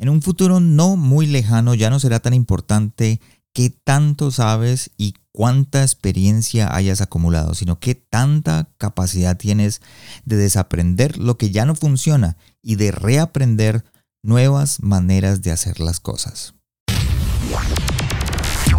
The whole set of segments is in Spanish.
En un futuro no muy lejano ya no será tan importante qué tanto sabes y cuánta experiencia hayas acumulado, sino qué tanta capacidad tienes de desaprender lo que ya no funciona y de reaprender nuevas maneras de hacer las cosas.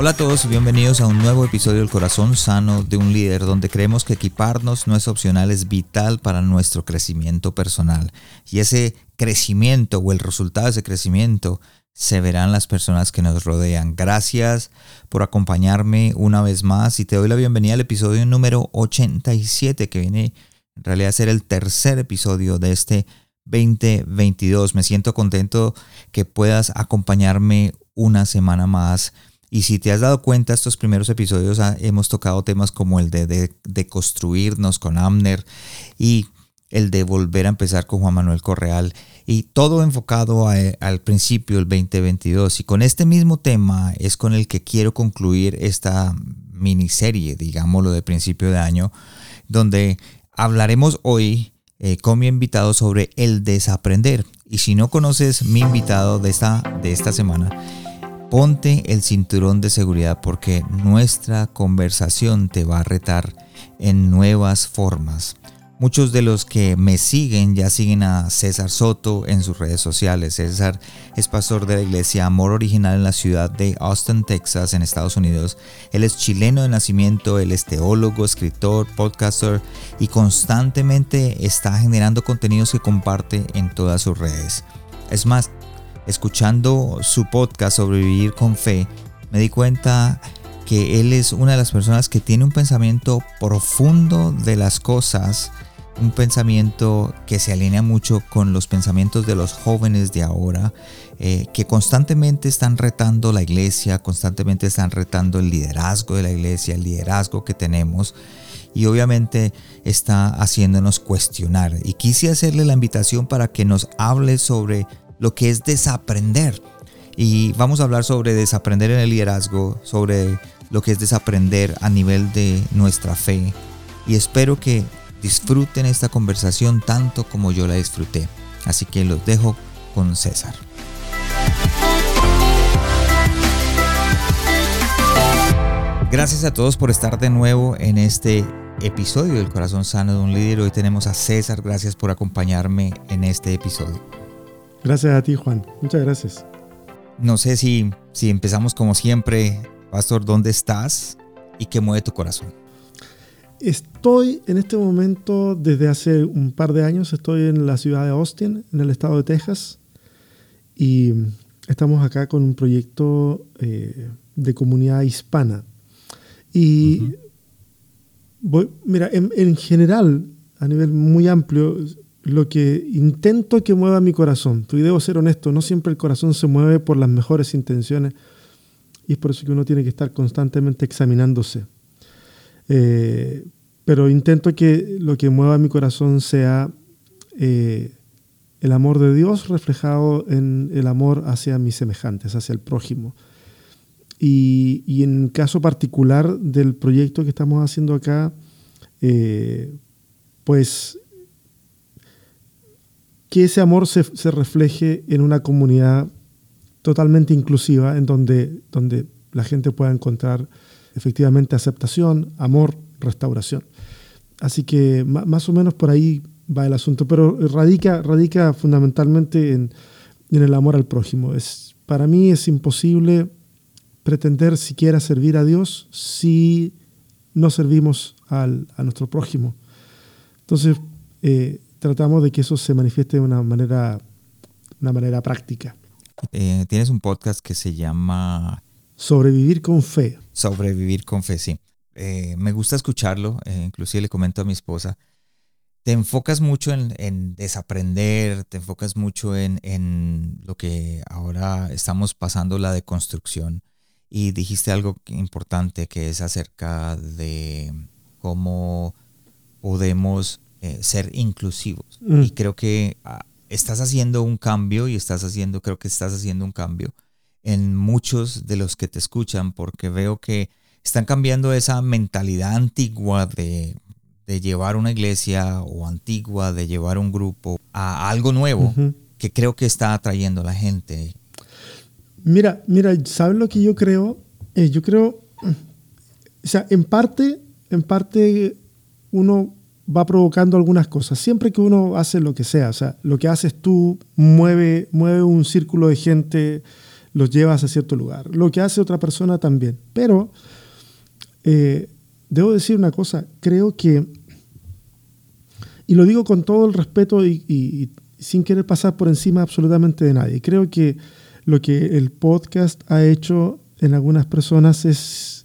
Hola a todos y bienvenidos a un nuevo episodio del Corazón Sano de un Líder, donde creemos que equiparnos no es opcional, es vital para nuestro crecimiento personal. Y ese crecimiento o el resultado de ese crecimiento se verán las personas que nos rodean. Gracias por acompañarme una vez más y te doy la bienvenida al episodio número 87, que viene en realidad a ser el tercer episodio de este 2022. Me siento contento que puedas acompañarme una semana más y si te has dado cuenta, estos primeros episodios hemos tocado temas como el de, de, construirnos con Amner y el de volver a empezar con Juan Manuel Correal y todo enfocado al principio del 2022. Y con este mismo tema es con el que quiero concluir esta miniserie, digámoslo, de principio de año, donde hablaremos hoy eh, con mi invitado sobre el desaprender. Y si no conoces mi invitado de esta, de esta semana, Ponte el cinturón de seguridad porque nuestra conversación te va a retar en nuevas formas. Muchos de los que me siguen ya siguen a César Soto en sus redes sociales. César es pastor de la iglesia Amor Original en la ciudad de Austin, Texas, en Estados Unidos. Él es chileno de nacimiento, él es teólogo, escritor, podcaster y constantemente está generando contenidos que comparte en todas sus redes. Es más, escuchando su podcast Sobrevivir con Fe, me di cuenta que él es una de las personas que tiene un pensamiento profundo de las cosas, un pensamiento que se alinea mucho con los pensamientos de los jóvenes de ahora, eh, que constantemente están retando la iglesia, constantemente están retando el liderazgo de la iglesia, el liderazgo que tenemos y obviamente está haciéndonos cuestionar. Y quise hacerle la invitación para que nos hable sobre lo que es desaprender. Y vamos a hablar sobre desaprender en el liderazgo, sobre lo que es desaprender a nivel de nuestra fe. Y espero que disfruten esta conversación tanto como yo la disfruté. Así que los dejo con César. Gracias a todos por estar de nuevo en este episodio del Corazón Sano de un Líder. Hoy tenemos a César. Gracias por acompañarme en este episodio. Gracias a ti, Juan. Muchas gracias. No sé si, si empezamos como siempre. Pastor, ¿dónde estás y qué mueve tu corazón? Estoy en este momento, desde hace un par de años, estoy en la ciudad de Austin, en el estado de Texas, y estamos acá con un proyecto eh, de comunidad hispana. Y voy, mira, en, en, general, a nivel muy amplio, lo que intento que mueva mi corazón. Y debo ser honesto, no siempre el corazón se mueve por las mejores intenciones y es por eso que uno tiene que estar constantemente examinándose. Eh, pero intento que lo que mueva mi corazón sea eh, el amor de Dios reflejado en el amor hacia mis semejantes, hacia el prójimo. Y, y en caso particular del proyecto que estamos haciendo acá, eh, pues que ese amor se, refleje en una comunidad totalmente inclusiva, en donde, donde la gente pueda encontrar efectivamente aceptación, amor, restauración. Así que más o menos por ahí va el asunto, pero radica, radica fundamentalmente en, el amor al prójimo. Es, para mí es imposible pretender siquiera servir a Dios si no servimos al, a nuestro prójimo. Entonces, eh, tratamos de que eso se manifieste de una manera, una manera práctica. Eh, tienes un podcast que se llama... Sobrevivir con fe. Sobrevivir con fe, sí. Eh, me gusta escucharlo, eh, inclusive le comento a mi esposa. te enfocas mucho en, desaprender, te enfocas mucho en, lo que ahora estamos pasando, la deconstrucción. Y dijiste algo importante que es acerca de cómo podemos eh, ser inclusivos. Mm. Y creo que ah, estás haciendo un cambio y estás haciendo, creo que estás haciendo un cambio en muchos de los que te escuchan porque veo que están cambiando esa mentalidad antigua de, llevar una iglesia o antigua de llevar un grupo a algo nuevo que creo que está atrayendo a la gente. Mira, mira, ¿sabes lo que yo creo? Eh, yo creo, o sea, en parte, en parte uno va provocando algunas cosas. Siempre que uno hace lo que sea, o sea, lo que haces tú mueve, mueve un círculo de gente, los llevas a cierto lugar. Lo que hace otra persona también. Pero eh, debo decir una cosa, creo que, y lo digo con todo el respeto y, sin querer pasar por encima absolutamente de nadie, creo que lo que el podcast ha hecho en algunas personas es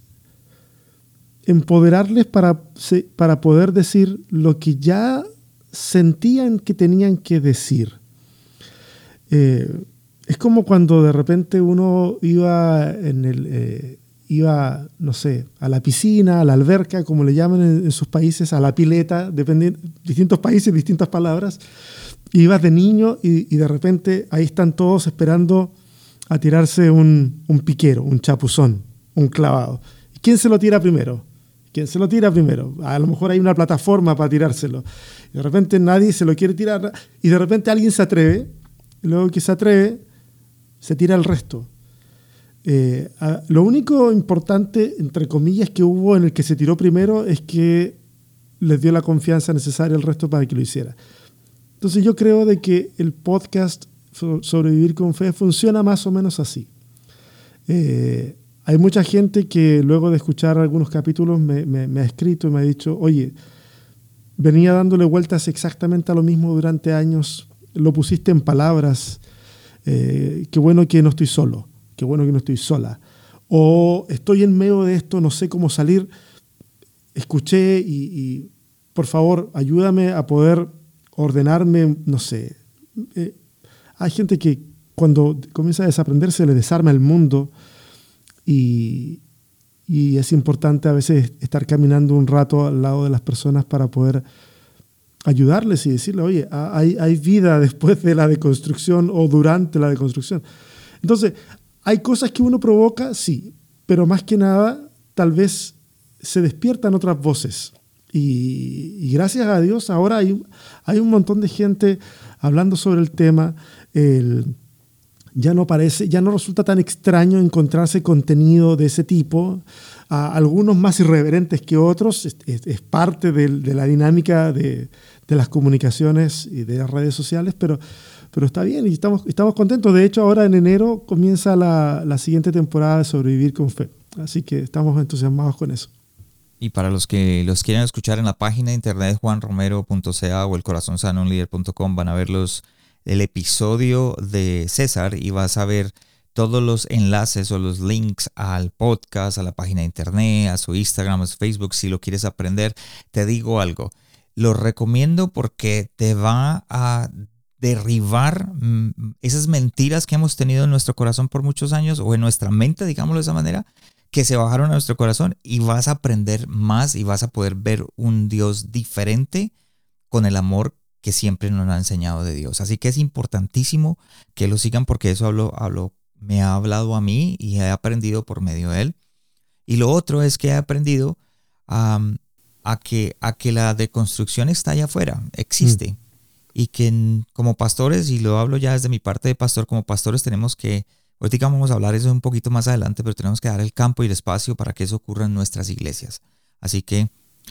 empoderarles para, para poder decir lo que ya sentían que tenían que decir. Eh, es como cuando de repente uno iba en el eh, iba, no sé, a la piscina, a la alberca, como le llaman en, sus países, a la pileta, distintos países, distintas palabras. Ibas de niño y, de repente ahí están todos esperando a tirarse un, un piquero, un chapuzón, un clavado. ¿Quién se lo tira primero? ¿Quién se lo tira primero? A lo mejor hay una plataforma para tirárselo. de repente nadie se lo quiere tirar y de repente alguien se atreve. Y luego que se atreve, se tira el resto. Eh, lo único importante, entre comillas, que hubo en el que se tiró primero es que les dio la confianza necesaria al resto para que lo hiciera. Entonces yo creo de que el podcast Sobrevivir con Fe funciona más o menos así. Eh, hay mucha gente que luego de escuchar algunos capítulos me, ha escrito y me ha dicho, oye, venía dándole vueltas exactamente a lo mismo durante años, lo pusiste en palabras, eh, qué bueno que no estoy solo, qué bueno que no estoy sola, o estoy en medio de esto, no sé cómo salir, escuché y, por favor ayúdame a poder ordenarme, no sé. Eh, hay gente que cuando comienza a desaprender se le desarma el mundo y, es importante a veces estar caminando un rato al lado de las personas para poder ayudarles y decirle, oye, hay, hay vida después de la deconstrucción o durante la deconstrucción. Entonces, hay cosas que uno provoca, sí, pero más que nada, tal vez se despiertan otras voces. Y, gracias a Dios ahora hay, hay un montón de gente hablando sobre el tema. El, ya no parece, ya no resulta tan extraño encontrarse contenido de ese tipo, algunos más irreverentes que otros, es, parte de, la dinámica de, las comunicaciones y de las redes sociales, pero, está bien y estamos, contentos. De hecho, ahora en enero comienza la, siguiente temporada de Sobrevivir con Fe, así que estamos entusiasmados con eso. Y para los que los quieren escuchar en la página de internet juanromero.ca o el van a ver los el episodio de César y vas a ver todos los enlaces o los links al podcast, a la página de internet, a su Instagram, a su Facebook, si lo quieres aprender. Te digo algo, lo recomiendo porque te va a derribar mm, esas mentiras que hemos tenido en nuestro corazón por muchos años o en nuestra mente, digámoslo de esa manera, que se bajaron a nuestro corazón y vas a aprender más y vas a poder ver un Dios diferente con el amor que siempre nos ha enseñado de Dios. Así que es importantísimo que lo sigan porque eso hablo, hablo, me ha hablado a mí y he aprendido por medio de él. Y lo otro es que he aprendido a, que, a que la deconstrucción está allá afuera, existe. Mm. Y que como pastores, y lo hablo ya desde mi parte de pastor, como pastores tenemos que, ahorita vamos a hablar eso un poquito más adelante, pero tenemos que dar el campo y el espacio para que eso ocurra en nuestras iglesias. Así que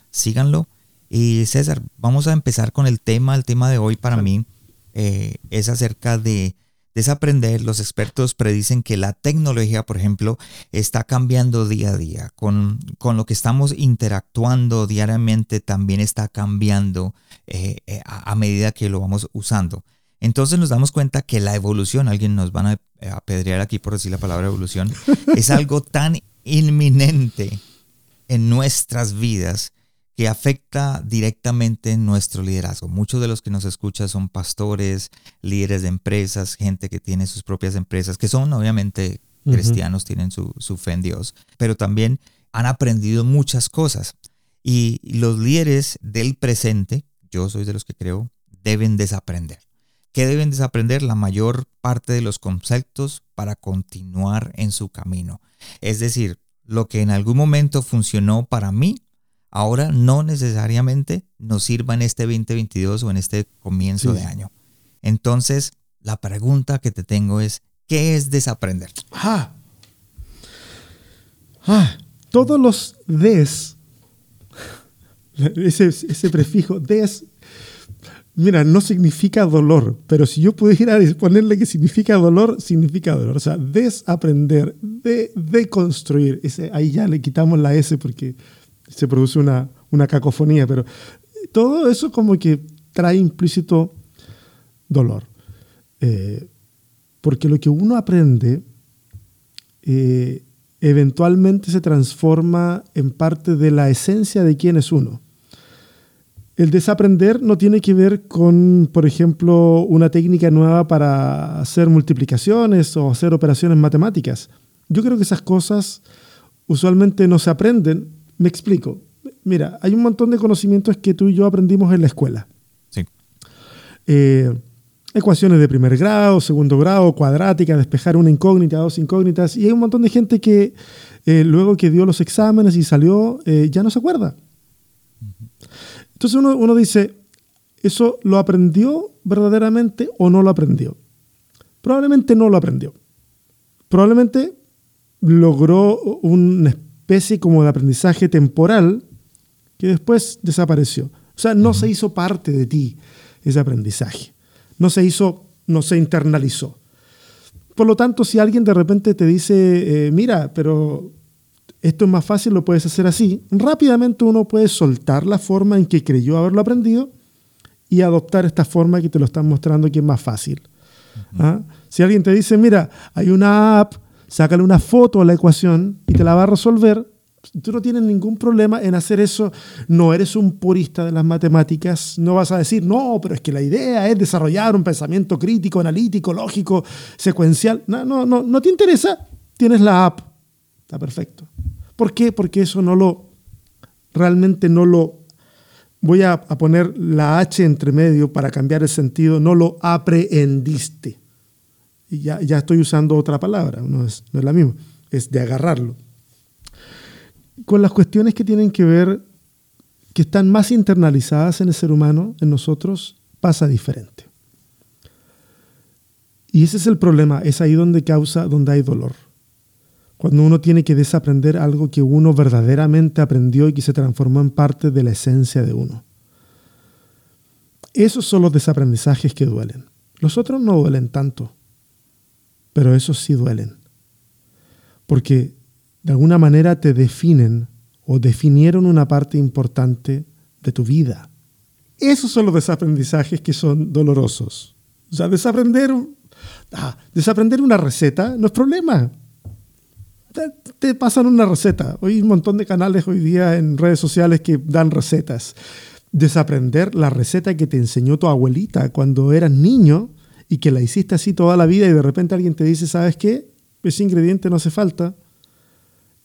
síganlo y César, vamos a empezar con el tema. El tema de hoy para mí eh, es acerca de desaprender. Los expertos predicen que la tecnología, por ejemplo, está cambiando día a día. Con, con lo que estamos interactuando diariamente también está cambiando eh, eh, a, medida que lo vamos usando. Entonces nos damos cuenta que la evolución, alguien nos van a apedrear aquí por decir la palabra evolución, es algo tan inminente en nuestras vidas que afecta directamente nuestro liderazgo. Muchos de los que nos escuchan son pastores, líderes de empresas, gente que tiene sus propias empresas, que son obviamente cristianos, tienen su, su fe en Dios, pero también han aprendido muchas cosas. Y los líderes del presente, yo soy de los que creo, deben desaprender. ¿Qué deben desaprender? La mayor parte de los conceptos para continuar en su camino. Es decir, lo que en algún momento funcionó para mí, ahora no necesariamente nos sirva en este 2022 o en este comienzo de año. Entonces, la pregunta que te tengo es, ¿qué es desaprender? Ah. Ah. Todos los des, ese, ese prefijo des, mira, no significa dolor, pero si yo pudiera ponerle que significa dolor, significa dolor. O sea, desaprender, de, deconstruir. Ese, ahí ya le quitamos la S porque se produce una, una cacofonía, pero todo eso como que trae implícito dolor. Eh, porque lo que uno aprende eh, eventualmente se transforma en parte de la esencia de quién es uno. El desaprender no tiene que ver con, por ejemplo, una técnica nueva para hacer multiplicaciones o hacer operaciones matemáticas. Yo creo que esas cosas usualmente no se aprenden, me explico. Mira, hay un montón de conocimientos que tú y yo aprendimos en la escuela. Sí. Eh, ecuaciones de primer grado, segundo grado, cuadrática, despejar una incógnita, dos incógnitas. Y hay un montón de gente que eh, luego que dio los exámenes y salió, eh, ya no se acuerda. Entonces uno, uno dice, ¿eso lo aprendió verdaderamente o no lo aprendió? Probablemente no lo aprendió. Probablemente logró una especie como de aprendizaje temporal que después desapareció. O sea, no se hizo parte de ti ese aprendizaje. No se hizo, no se internalizó. Por lo tanto, si alguien de repente te dice, eh, mira, pero esto es más fácil, lo puedes hacer así, rápidamente uno puede soltar la forma en que creyó haberlo aprendido y adoptar esta forma que te lo están mostrando que es más fácil. ¿Ah? Si alguien te dice, mira, hay una app sácale una foto a la ecuación y te la va a resolver. Tú no tienes ningún problema en hacer eso. No eres un purista de las matemáticas. No vas a decir, no, pero es que la idea es desarrollar un pensamiento crítico, analítico, lógico, secuencial. No, no, no, no te interesa. Tienes la app. Está perfecto. ¿Por qué? Porque eso no lo, realmente no lo, voy a, poner la H entre medio para cambiar el sentido, no lo aprehendiste ya, ya estoy usando otra palabra, no es, no es la misma, es de agarrarlo. Con las cuestiones que tienen que ver, que están más internalizadas en el ser humano, en nosotros, pasa diferente. Y ese es el problema, es ahí donde causa, donde hay dolor. Cuando uno tiene que desaprender algo que uno verdaderamente aprendió y que se transformó en parte de la esencia de uno. Esos son los desaprendizajes que duelen. Los otros no duelen tanto pero esos sí duelen. Porque de alguna manera te definen o definieron una parte importante de tu vida. Esos son los desaprendizajes que son dolorosos. O sea, desaprender, ah, desaprender una receta no es problema. Te, pasan una receta. Hay un montón de canales hoy día en redes sociales que dan recetas. Desaprender la receta que te enseñó tu abuelita cuando eras niño y que la hiciste así toda la vida y de repente alguien te dice, ¿sabes qué? Ese ingrediente no hace falta,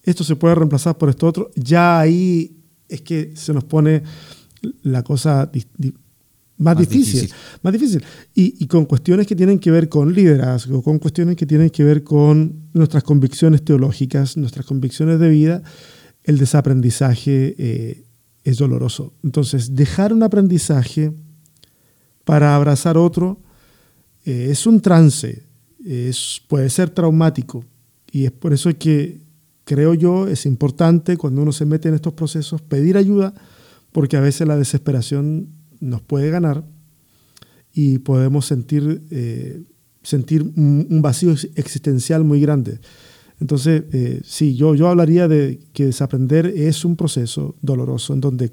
esto se puede reemplazar por esto otro, ya ahí es que se nos pone la cosa más, difícil, Más difícil. Y, con cuestiones que tienen que ver con liderazgo, con cuestiones que tienen que ver con nuestras convicciones teológicas, nuestras convicciones de vida, el desaprendizaje eh, es doloroso. Entonces, dejar un aprendizaje para abrazar otro eh, es un trance, es, puede ser traumático y es por eso que creo yo es importante cuando uno se mete en estos procesos pedir ayuda porque a veces la desesperación nos puede ganar y podemos sentir, eh, sentir un vacío existencial muy grande. Entonces, eh, sí, yo, yo hablaría de que desaprender es un proceso doloroso en donde,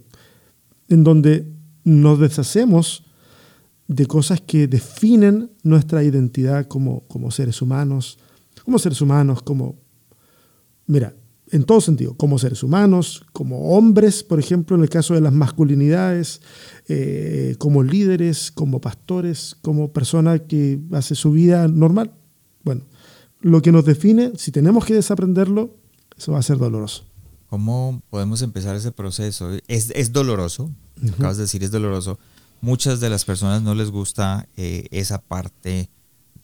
en donde nos deshacemos de cosas que definen nuestra identidad como, como seres humanos, como seres humanos, como... Mira, en todo sentido, como seres humanos, como hombres, por ejemplo, en el caso de las masculinidades, eh, como líderes, como pastores, como persona que hace su vida normal. Bueno, lo que nos define, si tenemos que desaprenderlo, eso va a ser doloroso. ¿Cómo podemos empezar ese proceso? Es, es doloroso, acabas de decir, es doloroso. Muchas de las personas no les gusta eh, esa parte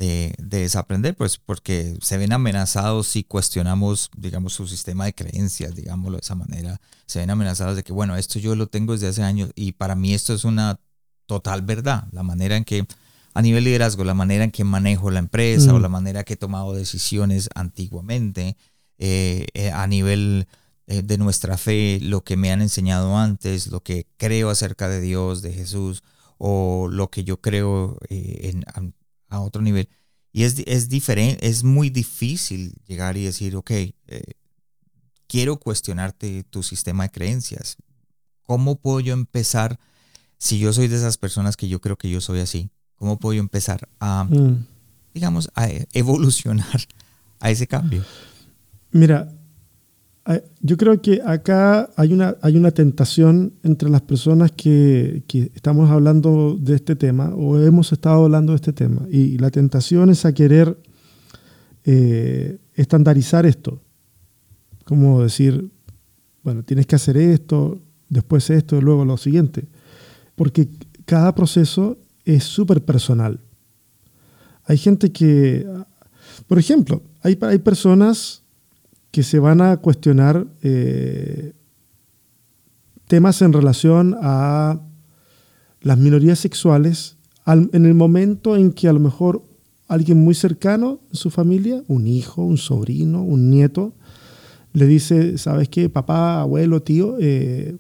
de, desaprender, pues porque se ven amenazados si cuestionamos, digamos, su sistema de creencias, digámoslo de esa manera. Se ven amenazados de que, bueno, esto yo lo tengo desde hace años y para mí esto es una total verdad. La manera en que, a nivel liderazgo, la manera en que manejo la empresa o mm. la manera que he tomado decisiones antiguamente, eh, eh, a nivel eh, de nuestra fe, lo que me han enseñado antes, lo que creo acerca de Dios, de Jesús, o lo que yo creo en, a otro nivel. Y es, es diferente, es muy difícil llegar y decir, ok, eh, quiero cuestionarte tu sistema de creencias. ¿Cómo puedo yo empezar, si yo soy de esas personas que yo creo que yo soy así, cómo puedo yo empezar a, mm. digamos, a evolucionar a ese cambio? Mira, yo creo que acá hay una, hay una tentación entre las personas que, estamos hablando de este tema o hemos estado hablando de este tema. Y la tentación es a querer eh, estandarizar esto. Como decir, bueno, tienes que hacer esto, después esto, luego lo siguiente. Porque cada proceso es súper personal. Hay gente que, por ejemplo, hay, hay personas que se van a cuestionar eh, temas en relación a las minorías sexuales en el momento en que a lo mejor alguien muy cercano en su familia, un hijo, un sobrino, un nieto, le dice, ¿sabes qué? Papá, abuelo, tío, eh,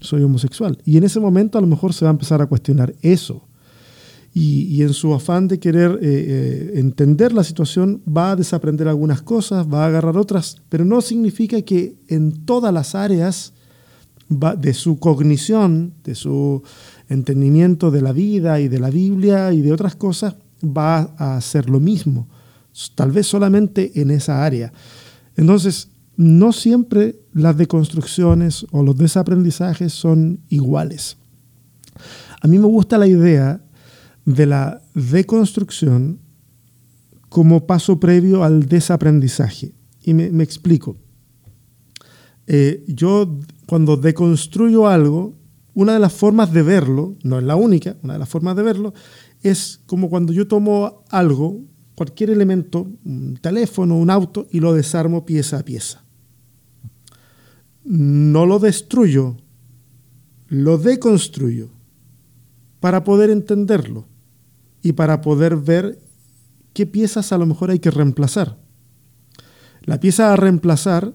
soy homosexual. Y en ese momento a lo mejor se va a empezar a cuestionar eso y, en su afán de querer eh, eh, entender la situación va a desaprender algunas cosas, va a agarrar otras, pero no significa que en todas las áreas de su cognición, de su entendimiento de la vida y de la Biblia y de otras cosas, va a hacer lo mismo, tal vez solamente en esa área. Entonces, no siempre las deconstrucciones o los desaprendizajes son iguales. A mí me gusta la idea de la deconstrucción como paso previo al desaprendizaje. Y me, explico. Eh, yo cuando deconstruyo algo, una de las formas de verlo, no es la única, una de las formas de verlo, es como cuando yo tomo algo, cualquier elemento, un teléfono, un auto, y lo desarmo pieza a pieza. No lo destruyo, lo deconstruyo para poder entenderlo y para poder ver qué piezas a lo mejor hay que reemplazar. La pieza a reemplazar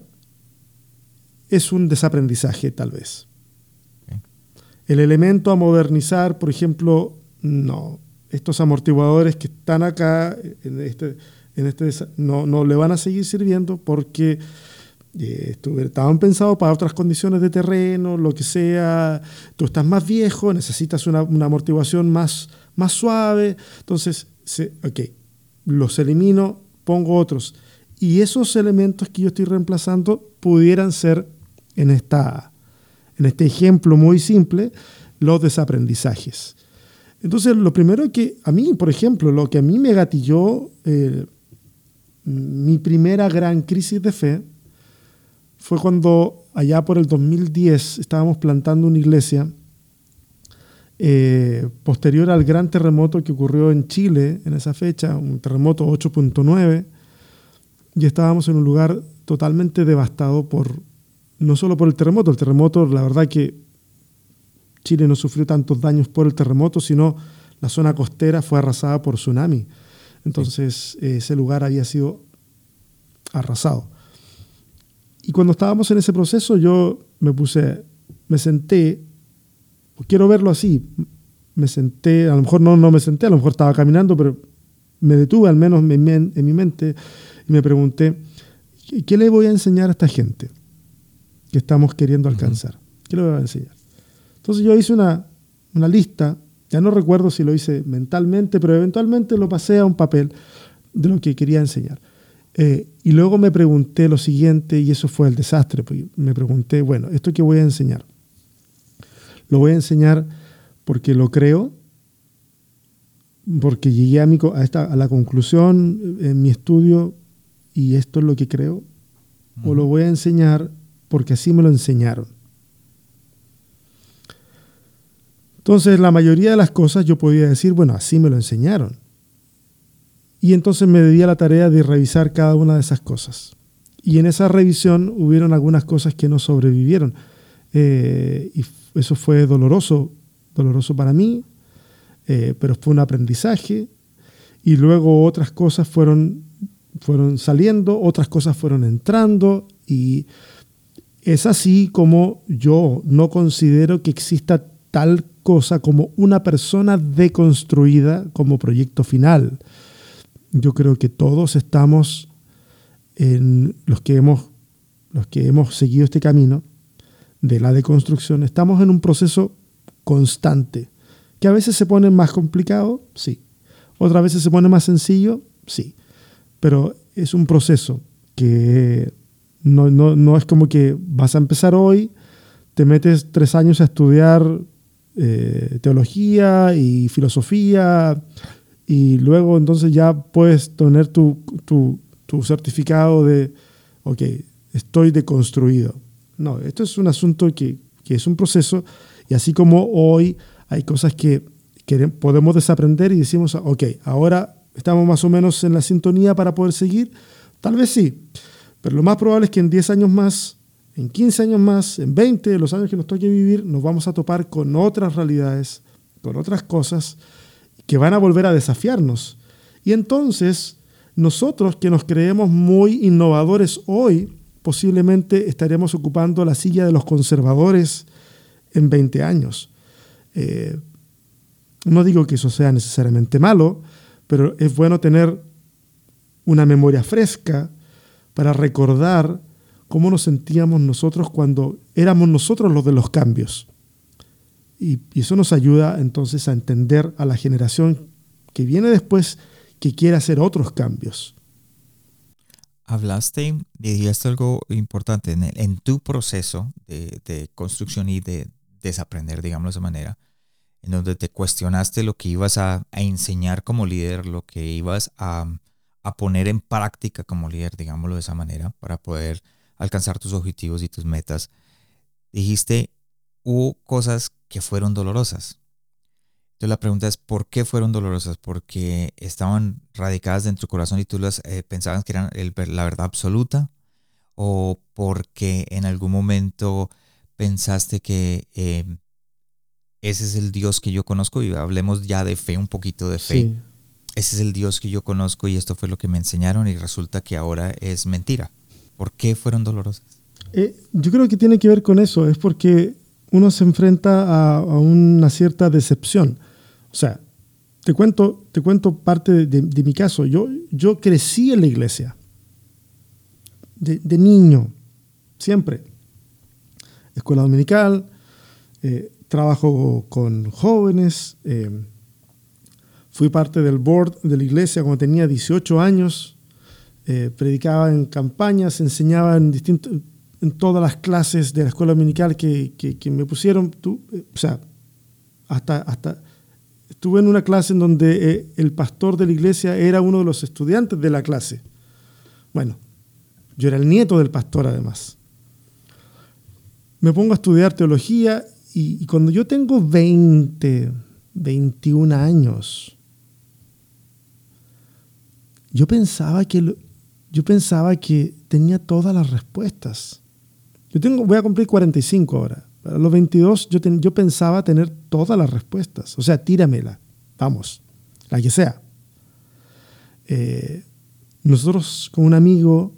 es un desaprendizaje tal vez. El elemento a modernizar, por ejemplo, no, estos amortiguadores que están acá en este, en este no, no le van a seguir sirviendo porque eh, estaban pensados para otras condiciones de terreno, lo que sea, tú estás más viejo, necesitas una, una amortiguación más, más suave. Entonces, ok, los elimino, pongo otros. Y esos elementos que yo estoy reemplazando pudieran ser, en, esta, en este ejemplo muy simple, los desaprendizajes. Entonces, lo primero que a mí, por ejemplo, lo que a mí me gatilló eh, mi primera gran crisis de fe fue cuando allá por el 2010 estábamos plantando una iglesia eh, posterior al gran terremoto que ocurrió en Chile en esa fecha, un terremoto 8.9, y estábamos en un lugar totalmente devastado por, no solo por el terremoto, el terremoto, la verdad que Chile no sufrió tantos daños por el terremoto, sino la zona costera fue arrasada por tsunami. Entonces ese lugar había sido arrasado. Y cuando estábamos en ese proceso, yo me puse, me senté quiero verlo así. Me senté, a lo mejor no, no me senté, a lo mejor estaba caminando, pero me detuve al menos en, mi mente y me pregunté, ¿qué le voy a enseñar a esta gente que estamos queriendo alcanzar? ¿Qué le voy a enseñar? Entonces yo hice una, una lista, ya no recuerdo si lo hice mentalmente, pero eventualmente lo pasé a un papel de lo que quería enseñar. Eh, y luego me pregunté lo siguiente, y eso fue el desastre, porque me pregunté, bueno, ¿esto que voy a enseñar? Lo voy a enseñar porque lo creo, porque llegué a, mi, a, esta, a la conclusión en mi estudio y esto es lo que creo, o lo voy a enseñar porque así me lo enseñaron. Entonces, la mayoría de las cosas yo podía decir, bueno, así me lo enseñaron. Y entonces me di la tarea de revisar cada una de esas cosas. Y en esa revisión hubieron algunas cosas que no sobrevivieron. Eh, y eso fue doloroso, doloroso para mí, eh, pero fue un aprendizaje. Y luego otras cosas fueron, fueron saliendo, otras cosas fueron entrando. Y es así como yo no considero que exista tal cosa como una persona deconstruida como proyecto final yo creo que todos estamos en los que hemos, los que hemos seguido este camino de la deconstrucción, estamos en un proceso constante, que a veces se pone más complicado, sí, otras veces se pone más sencillo, sí, pero es un proceso que no, no, es como que vas a empezar hoy, te metes tres años a estudiar eh, teología y filosofía y luego entonces ya puedes tener tu, tu, tu certificado de, ok, estoy deconstruido. No, esto es un asunto que, que, es un proceso y así como hoy hay cosas que, que podemos desaprender y decimos, ok, ahora estamos más o menos en la sintonía para poder seguir, tal vez sí, pero lo más probable es que en 10 años más, en 15 años más, en 20, los años que nos toque vivir, nos vamos a topar con otras realidades, con otras cosas que van a volver a desafiarnos. Y entonces, nosotros que nos creemos muy innovadores hoy, posiblemente estaremos ocupando la silla de los conservadores en 20 años. Eh, no digo que eso sea necesariamente malo, pero es bueno tener una memoria fresca para recordar cómo nos sentíamos nosotros cuando éramos nosotros los de los cambios. Y, eso nos ayuda entonces a entender a la generación que viene después que quiere hacer otros cambios. Hablaste y algo importante en, tu proceso de, construcción y de desaprender, digamos de esa manera, en donde te cuestionaste lo que ibas a, enseñar como líder, lo que ibas a, a, poner en práctica como líder, digámoslo de esa manera, para poder alcanzar tus objetivos y tus metas. Dijiste, hubo cosas que fueron dolorosas. Entonces la pregunta es, ¿por qué fueron dolorosas? ¿Porque estaban radicadas dentro de tu corazón y tú las eh, pensabas que eran la verdad absoluta? ¿O porque en algún momento pensaste que em, ese es el Dios que yo conozco? Y hablemos ya de fe, un poquito de fe. Ese es el Dios que yo conozco y esto fue lo que me enseñaron y resulta que ahora es mentira. ¿Por qué fueron dolorosas? Eh, yo creo que tiene que ver con eso. Es porque uno se enfrenta a, una cierta decepción. O sea, te cuento, te cuento parte de, mi caso. Yo, yo crecí en la iglesia, de, niño, siempre. Escuela dominical, eh, trabajo con jóvenes, eh, fui parte del board de la iglesia cuando tenía 18 años, eh, predicaba en campañas, enseñaba en distintos en todas las clases de la escuela dominical que, que, me pusieron, tú, eh, o sea, hasta, hasta estuve en una clase en donde eh, el pastor de la iglesia era uno de los estudiantes de la clase. Bueno, yo era el nieto del pastor además. Me pongo a estudiar teología y, cuando yo tengo 20, 21 años, yo pensaba que, yo pensaba que tenía todas las respuestas. Yo tengo, voy a cumplir 45 ahora. A los 22 yo, yo pensaba tener todas las respuestas. O sea, tíramela. Vamos, la que sea. Eh, nosotros con un amigo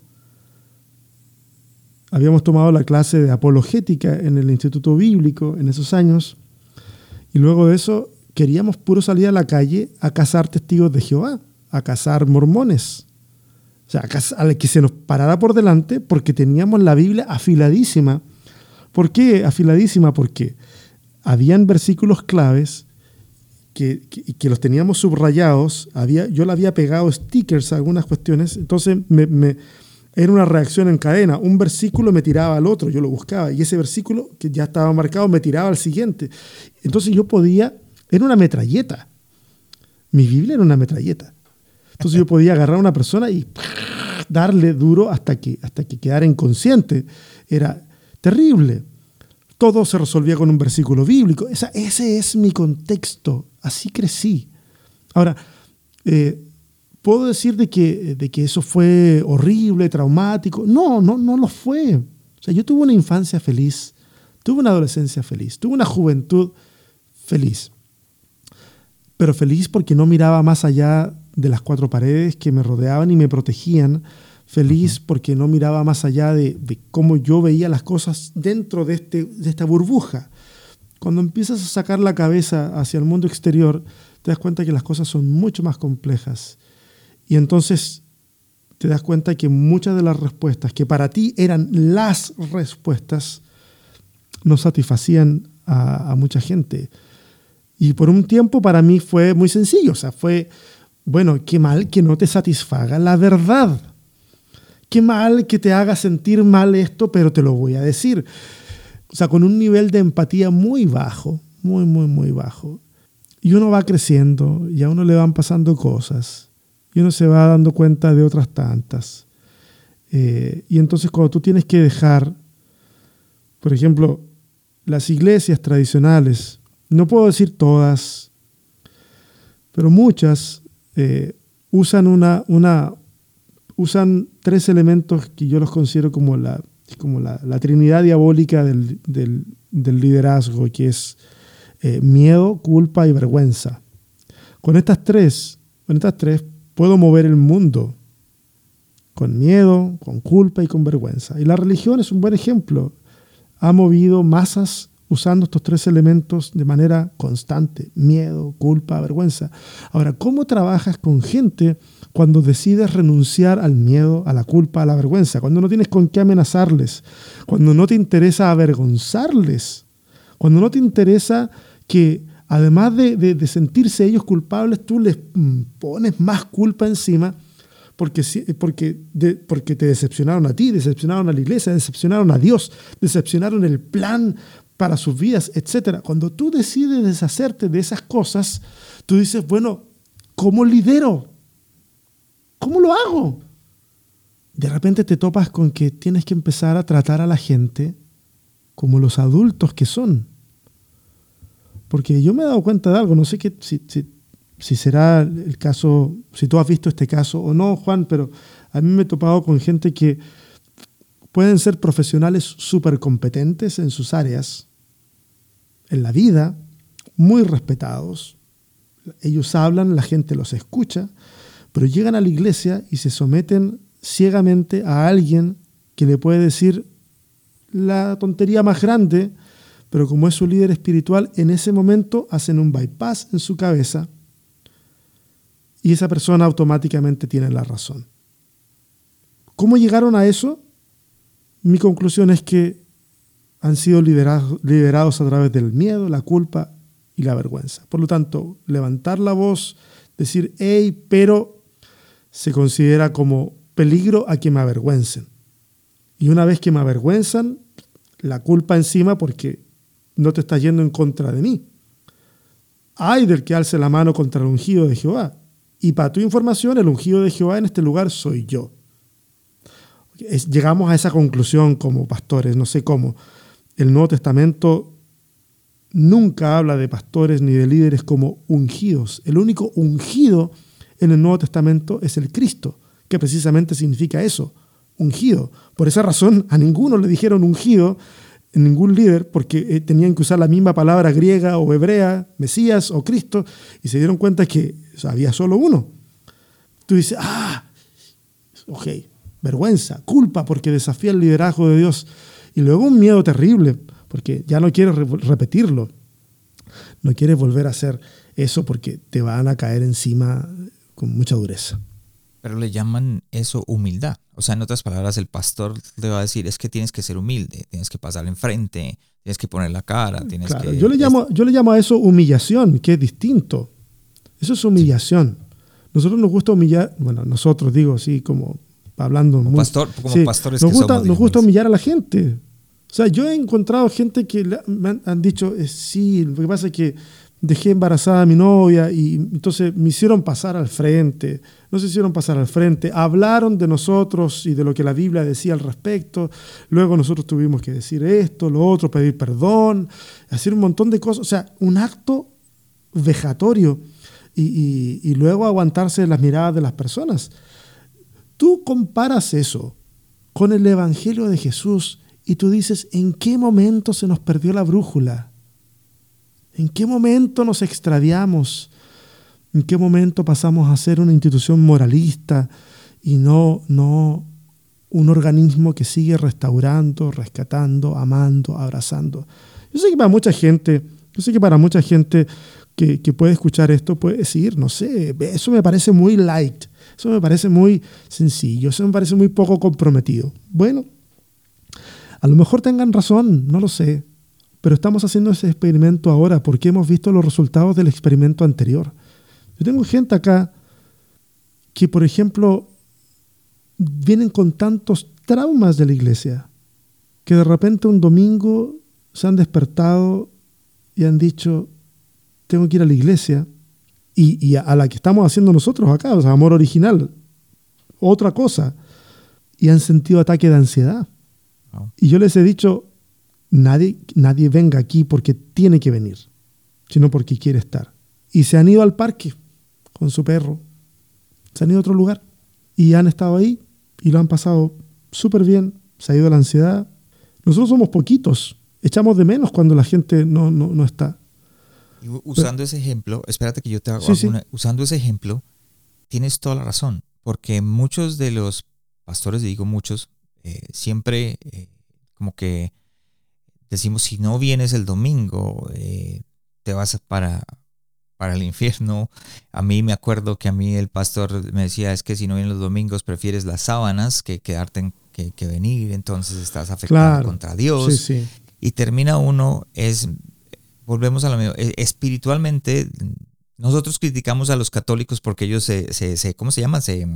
habíamos tomado la clase de apologética en el Instituto Bíblico en esos años y luego de eso queríamos puro salir a la calle a cazar testigos de Jehová, a cazar mormones. O sea, al que se nos parara por delante porque teníamos la Biblia afiladísima. ¿Por qué afiladísima? Porque habían versículos claves que, que, los teníamos subrayados, había, yo le había pegado stickers a algunas cuestiones, entonces era una reacción en cadena. Un versículo me tiraba al otro, yo lo buscaba, y ese versículo que ya estaba marcado me tiraba al siguiente. Entonces yo podía, era una metralleta. Mi Biblia era una metralleta. Entonces yo podía agarrar a una persona y darle duro hasta que, hasta que quedara inconsciente. Era terrible. Todo se resolvía con un versículo bíblico. ese es mi contexto. Así crecí. Ahora, eh, ¿puedo decir de que, de que eso fue horrible, traumático? No, no, no lo fue. O sea, yo tuve una infancia feliz, tuve una adolescencia feliz, tuve una juventud feliz. Pero feliz porque no miraba más allá de las cuatro paredes que me rodeaban y me protegían, feliz porque no miraba más allá de, cómo yo veía las cosas dentro de, este, de esta burbuja. Cuando empiezas a sacar la cabeza hacia el mundo exterior, te das cuenta que las cosas son mucho más complejas. Y entonces te das cuenta que muchas de las respuestas que para ti eran las respuestas no satisfacían a, a mucha gente. Y por un tiempo para mí fue muy sencillo, o sea, fue, bueno, qué mal que no te satisfaga la verdad. Qué mal que te haga sentir mal esto, pero te lo voy a decir. O sea, con un nivel de empatía muy bajo, muy, muy, muy bajo. Y uno va creciendo y a uno le van pasando cosas. Y uno se va dando cuenta de otras tantas. Eh, y entonces cuando tú tienes que dejar, por ejemplo, las iglesias tradicionales, no puedo decir todas, pero muchas eh, usan una, una, usan tres elementos que yo los considero como la, como la, trinidad diabólica del, liderazgo, que es eh, miedo, culpa y vergüenza. Con estas tres, con estas tres puedo mover el mundo, con miedo, con culpa y con vergüenza. Y la religión es un buen ejemplo. Ha movido masas usando estos tres elementos de manera constante, miedo, culpa, vergüenza. Ahora, ¿cómo trabajas con gente cuando decides renunciar al miedo, a la culpa, a la vergüenza, cuando no tienes con qué amenazarles, cuando no te interesa avergonzarles, cuando no te interesa que además de, sentirse ellos culpables, tú les pones más culpa encima porque, porque, porque te decepcionaron a ti, decepcionaron a la iglesia, decepcionaron a Dios, decepcionaron el plan para sus vidas, etc. Cuando tú decides deshacerte de esas cosas, tú dices, bueno, ¿cómo lidero? ¿Cómo lo hago? De repente te topas con que tienes que empezar a tratar a la gente como los adultos que son. Porque yo me he dado cuenta de algo, no sé qué, si, si, será el caso, si tú has visto este caso o no, Juan, pero a mí me he topado con gente que pueden ser profesionales súper competentes en sus áreas, en la vida, muy respetados. Ellos hablan, la gente los escucha, pero llegan a la iglesia y se someten ciegamente a alguien que le puede decir la tontería más grande, pero como es su líder espiritual, en ese momento hacen un bypass en su cabeza y esa persona automáticamente tiene la razón. ¿Cómo llegaron a eso? Mi conclusión es que han sido liderados a través del miedo, la culpa y la vergüenza. Por lo tanto, levantar la voz, decir, hey, pero se considera como peligro a que me avergüencen. Y una vez que me avergüenzan, la culpa encima porque no te está yendo en contra de mí. Hay del que alce la mano contra el ungido de Jehová. Y para tu información, el ungido de Jehová en este lugar soy yo. Llegamos a esa conclusión como pastores, no sé cómo. El Nuevo Testamento nunca habla de pastores ni de líderes como ungidos. El único ungido en el Nuevo Testamento es el Cristo, que precisamente significa eso, ungido. Por esa razón a ninguno le dijeron ungido, ningún líder, porque eh, tenían que usar la misma palabra griega o hebrea, Mesías o Cristo, y se dieron cuenta que había solo uno. Tú dices, ah, ok, vergüenza, culpa porque desafía el liderazgo de Dios. Y luego un miedo terrible, porque ya no quieres repetirlo. No quieres volver a hacer eso porque te van a caer encima con mucha dureza. Pero le llaman eso humildad. O sea, en otras palabras, el pastor le va a decir, es que tienes que ser humilde, tienes que pasar enfrente, tienes que poner la cara, tienes que... Yo le, llamo, yo le llamo a eso humillación, que es distinto. Eso es humillación. Nosotros nos gusta humillar, bueno, nosotros digo así como hablando... Como, pastor, como pastores nos que gusta, somos, Nos gusta humillar a la gente. O sea, yo he encontrado gente que me han, dicho, eh, sí, lo que pasa es que dejé embarazada a mi novia y entonces me hicieron pasar al frente, no se hicieron pasar al frente, hablaron de nosotros y de lo que la Biblia decía al respecto, luego nosotros tuvimos que decir esto, lo otro, pedir perdón, hacer un montón de cosas, o sea, un acto vejatorio y, y luego aguantarse las miradas de las personas. Tú comparas eso con el Evangelio de Jesús y tú dices, ¿en qué momento se nos perdió la brújula? ¿En qué momento nos extraviamos? ¿En qué momento pasamos a ser una institución moralista y no, no un organismo que sigue restaurando, rescatando, amando, abrazando? Yo sé que para mucha gente, yo sé que para mucha gente que, que puede escuchar esto puede decir, no sé, eso me parece muy light, eso me parece muy sencillo, eso me parece muy poco comprometido. Bueno, a lo mejor tengan razón, no lo sé. Pero estamos haciendo ese experimento ahora porque hemos visto los resultados del experimento anterior. Yo tengo gente acá que, por ejemplo, vienen con tantos traumas de la iglesia que de repente un domingo se han despertado y han dicho, tengo que ir a la iglesia y, a la que estamos haciendo nosotros acá, o sea, amor original, otra cosa, y han sentido ataque de ansiedad. Y yo les he dicho, nadie, nadie venga aquí porque tiene que venir, sino porque quiere estar. Y se han ido al parque con su perro, se han ido a otro lugar y han estado ahí y lo han pasado súper bien, se ha ido la ansiedad. Nosotros somos poquitos, echamos de menos cuando la gente no, no, está. Usando ese ejemplo, espérate que yo te hago usando ese ejemplo, tienes toda la razón, porque muchos de los pastores, digo muchos, eh, siempre eh, como que decimos, si no vienes el domingo, eh, te vas para, para el infierno. A mí me acuerdo que a mí el pastor me decía, es que si no vienes los domingos, prefieres las sábanas que quedarte que, venir, entonces estás afectado contra Dios. Y termina uno, es, volvemos a lo mismo, e, espiritualmente, nosotros criticamos a los católicos porque ellos se, se, ¿cómo se llama? Se,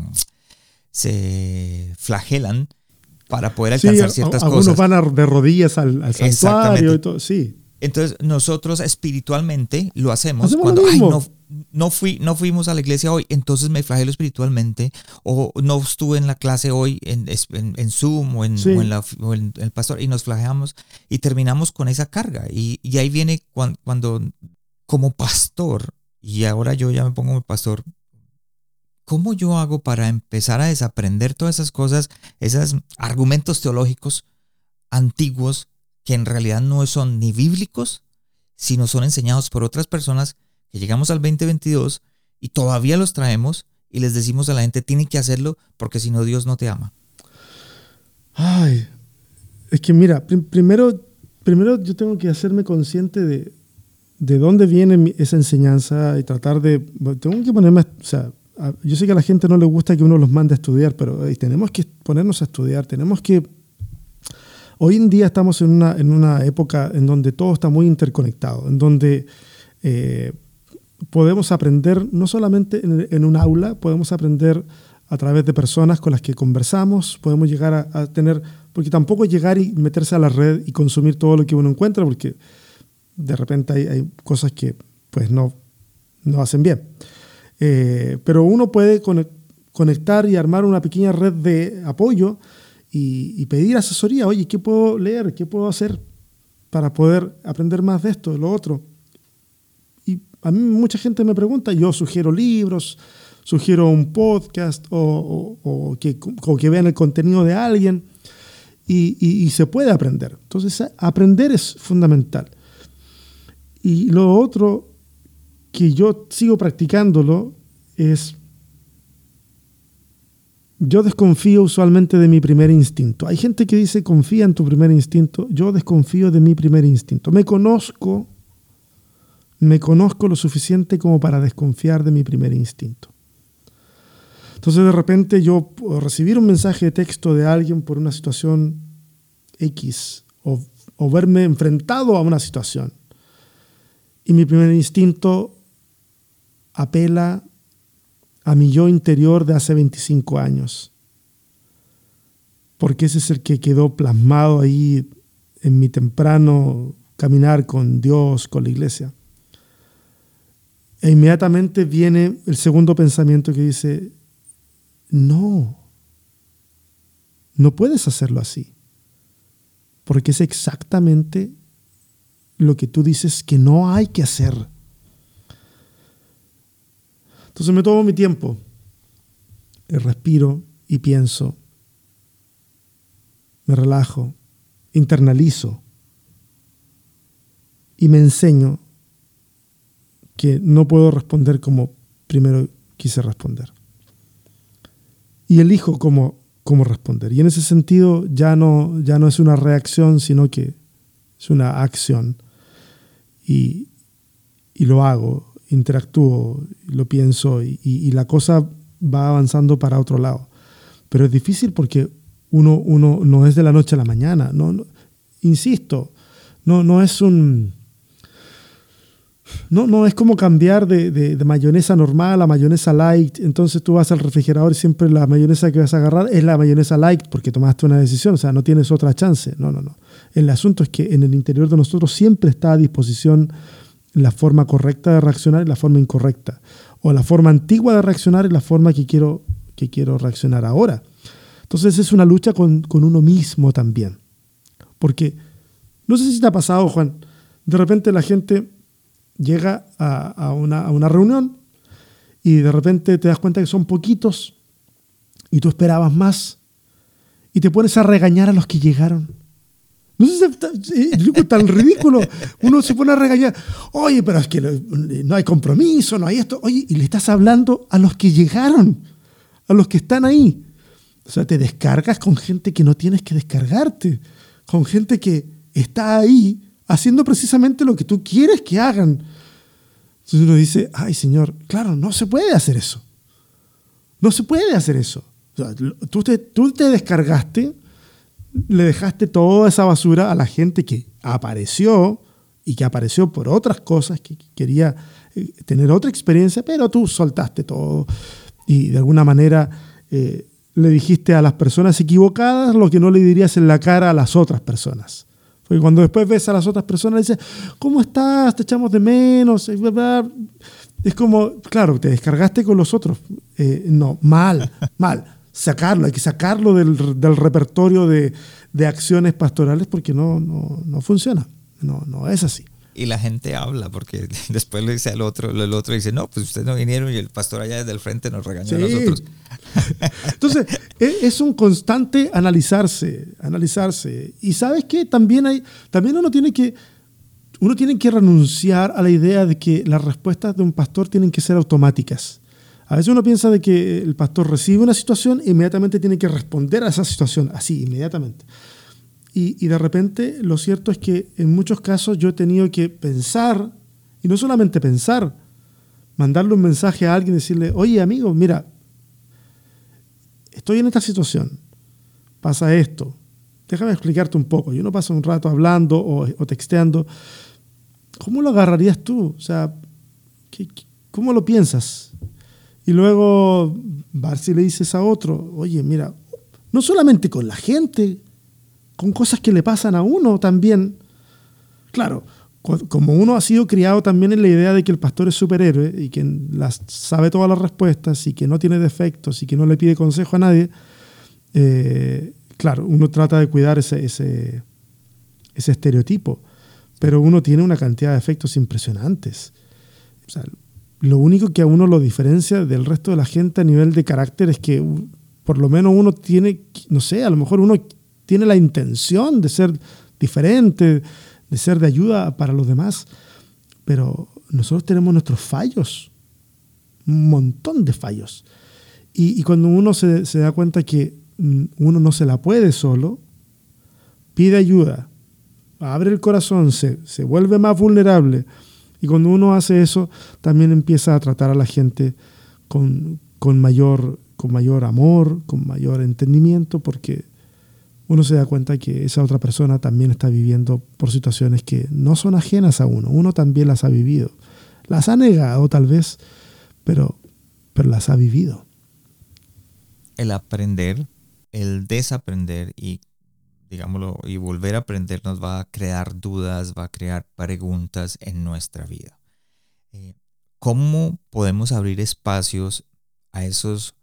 se flagelan para poder alcanzar ciertas cosas. Algunos van de rodillas al, santuario y todo, sí. Entonces nosotros espiritualmente lo hacemos, cuando Ay, no, no, fui, no fuimos a la iglesia hoy, entonces me flagelo espiritualmente, o no estuve en la clase hoy en, en, Zoom o en, en, el pastor, y nos flagelamos y terminamos con esa carga. Y, y ahí viene cuando, cuando, como pastor, y ahora yo ya me pongo como pastor, ¿cómo yo hago para empezar a desaprender todas esas cosas, esos argumentos teológicos antiguos que en realidad no son ni bíblicos, sino son enseñados por otras personas que llegamos al 2022 y todavía los traemos y les decimos a la gente, tiene que hacerlo porque si no Dios no te ama? Ay, es que mira, primero, primero yo tengo que hacerme consciente de, de dónde viene esa enseñanza y tratar de, tengo que ponerme, o sea, yo sé que a la gente no le gusta que uno los mande a estudiar, pero tenemos que ponernos a estudiar, tenemos que... Hoy en día estamos en una, en una época en donde todo está muy interconectado, en donde eh, podemos aprender no solamente en, un aula, podemos aprender a través de personas con las que conversamos, podemos llegar a, tener, porque tampoco llegar y meterse a la red y consumir todo lo que uno encuentra, porque de repente hay, cosas que pues no, no hacen bien. Eh, pero uno puede conectar y armar una pequeña red de apoyo y, pedir asesoría. Oye, ¿qué puedo leer? ¿Qué puedo hacer para poder aprender más de esto, de lo otro? Y a mí mucha gente me pregunta, yo sugiero libros, sugiero un podcast o, que, que, vean el contenido de alguien y, y se puede aprender. Entonces, aprender es fundamental. Y lo otro que yo sigo practicándolo es, yo desconfío usualmente de mi primer instinto. Hay gente que dice confía en tu primer instinto, yo desconfío de mi primer instinto. Me conozco, me conozco lo suficiente como para desconfiar de mi primer instinto. Entonces de repente yo recibir un mensaje de texto de alguien por una situación X o, o verme enfrentado a una situación. Y mi primer instinto apela a mi yo interior de hace 25 años. Porque ese es el que quedó plasmado ahí en mi temprano caminar con Dios, con la iglesia. E inmediatamente viene el segundo pensamiento que dice, no, no puedes hacerlo así, porque es exactamente lo que tú dices que no hay que hacer. Entonces me tomo mi tiempo, y respiro y pienso, me relajo, internalizo y me enseño que no puedo responder como primero quise responder. Y elijo cómo, cómo responder. Y en ese sentido ya no, ya no es una reacción, sino que es una acción. Y, y lo hago, interactúo, lo pienso y, la cosa va avanzando para otro lado. Pero es difícil porque uno, uno no es de la noche a la mañana. No, insisto, no, no es un no, no, es como cambiar de, mayonesa normal a mayonesa light. Entonces tú vas al refrigerador y siempre la mayonesa que vas a agarrar es la mayonesa light porque tomaste una decisión, o sea, no tienes otra chance. No, no, no. El asunto es que en el interior de nosotros siempre está a disposición la forma correcta de reaccionar y la forma incorrecta. O la forma antigua de reaccionar y la forma que quiero, que quiero reaccionar ahora. Entonces es una lucha con, con uno mismo también. Porque, no sé si te ha pasado, Juan, de repente la gente llega a, una, reunión y de repente te das cuenta que son poquitos y tú esperabas más y te pones a regañar a los que llegaron. No si es tan ridículo. Uno se pone a regañar. Oye, pero es que no hay compromiso, no hay esto. Oye, y le estás hablando a los que llegaron, a los que están ahí. O sea, te descargas con gente que no tienes que descargarte, con gente que está ahí haciendo precisamente lo que tú quieres que hagan. Entonces uno dice, ay Señor, claro, no se puede hacer eso. No se puede hacer eso. tú, te, tú te descargaste, le dejaste toda esa basura a la gente que apareció y que apareció por otras cosas, que quería eh, tener otra experiencia, pero tú soltaste todo y de alguna manera eh, le dijiste a las personas equivocadas lo que no le dirías en la cara a las otras personas. Porque cuando después ves a las otras personas, dices, ¿cómo estás? Te echamos de menos. Es como, claro, te descargaste con los otros. Eh, no, mal, mal. Sacarlo, hay que sacarlo del, repertorio de, acciones pastorales porque no, no, no funciona. No, no es así y la gente habla porque después le dice al otro, el otro dice, no, pues ustedes no vinieron y el pastor allá desde el frente nos regañó a nosotros. Entonces, e, es un constante analizarse, analizarse. Y sabes qué, también hay, también uno tiene que, uno tiene que renunciar a la idea de que las respuestas de un pastor tienen que ser automáticas. A veces uno piensa de que el pastor recibe una situación e inmediatamente tiene que responder a esa situación, así, inmediatamente. Y, de repente lo cierto es que en muchos casos yo he tenido que pensar, y no solamente pensar, mandarle un mensaje a alguien y decirle, oye amigo, mira, estoy en esta situación, pasa esto, déjame explicarte un poco. Y uno pasa un rato hablando o, texteando. ¿Cómo lo agarrarías tú? O sea, ¿cómo lo piensas? Y luego, si le dices a otro, oye, mira, no solamente con la gente, con cosas que le pasan a uno también. Claro, como uno ha sido criado también en la idea de que el pastor es superhéroe y que las, sabe todas las respuestas y que no tiene defectos y que no le pide consejo a nadie, eh, claro, uno trata de cuidar ese, ese, estereotipo, pero uno tiene una cantidad de defectos impresionantes. O sea, lo único que a uno lo diferencia del resto de la gente a nivel de carácter es que por lo menos uno tiene, no sé, a lo mejor uno tiene la intención de ser diferente, de ser de ayuda para los demás, pero nosotros tenemos nuestros fallos, un montón de fallos. Y, cuando uno se, da cuenta que mm, uno no se la puede solo, pide ayuda, abre el corazón, se, se vuelve más vulnerable. Y cuando uno hace eso, también empieza a tratar a la gente con, con mayor con mayor amor, con mayor entendimiento, porque uno se da cuenta que esa otra persona también está viviendo por situaciones que no son ajenas a uno, uno también las ha vivido. Las ha negado tal vez, pero, pero las ha vivido. El aprender, el desaprender y digámoslo, y volver a aprender nos va a crear dudas, va a crear preguntas en nuestra vida. Eh, ¿Cómo podemos abrir espacios a esos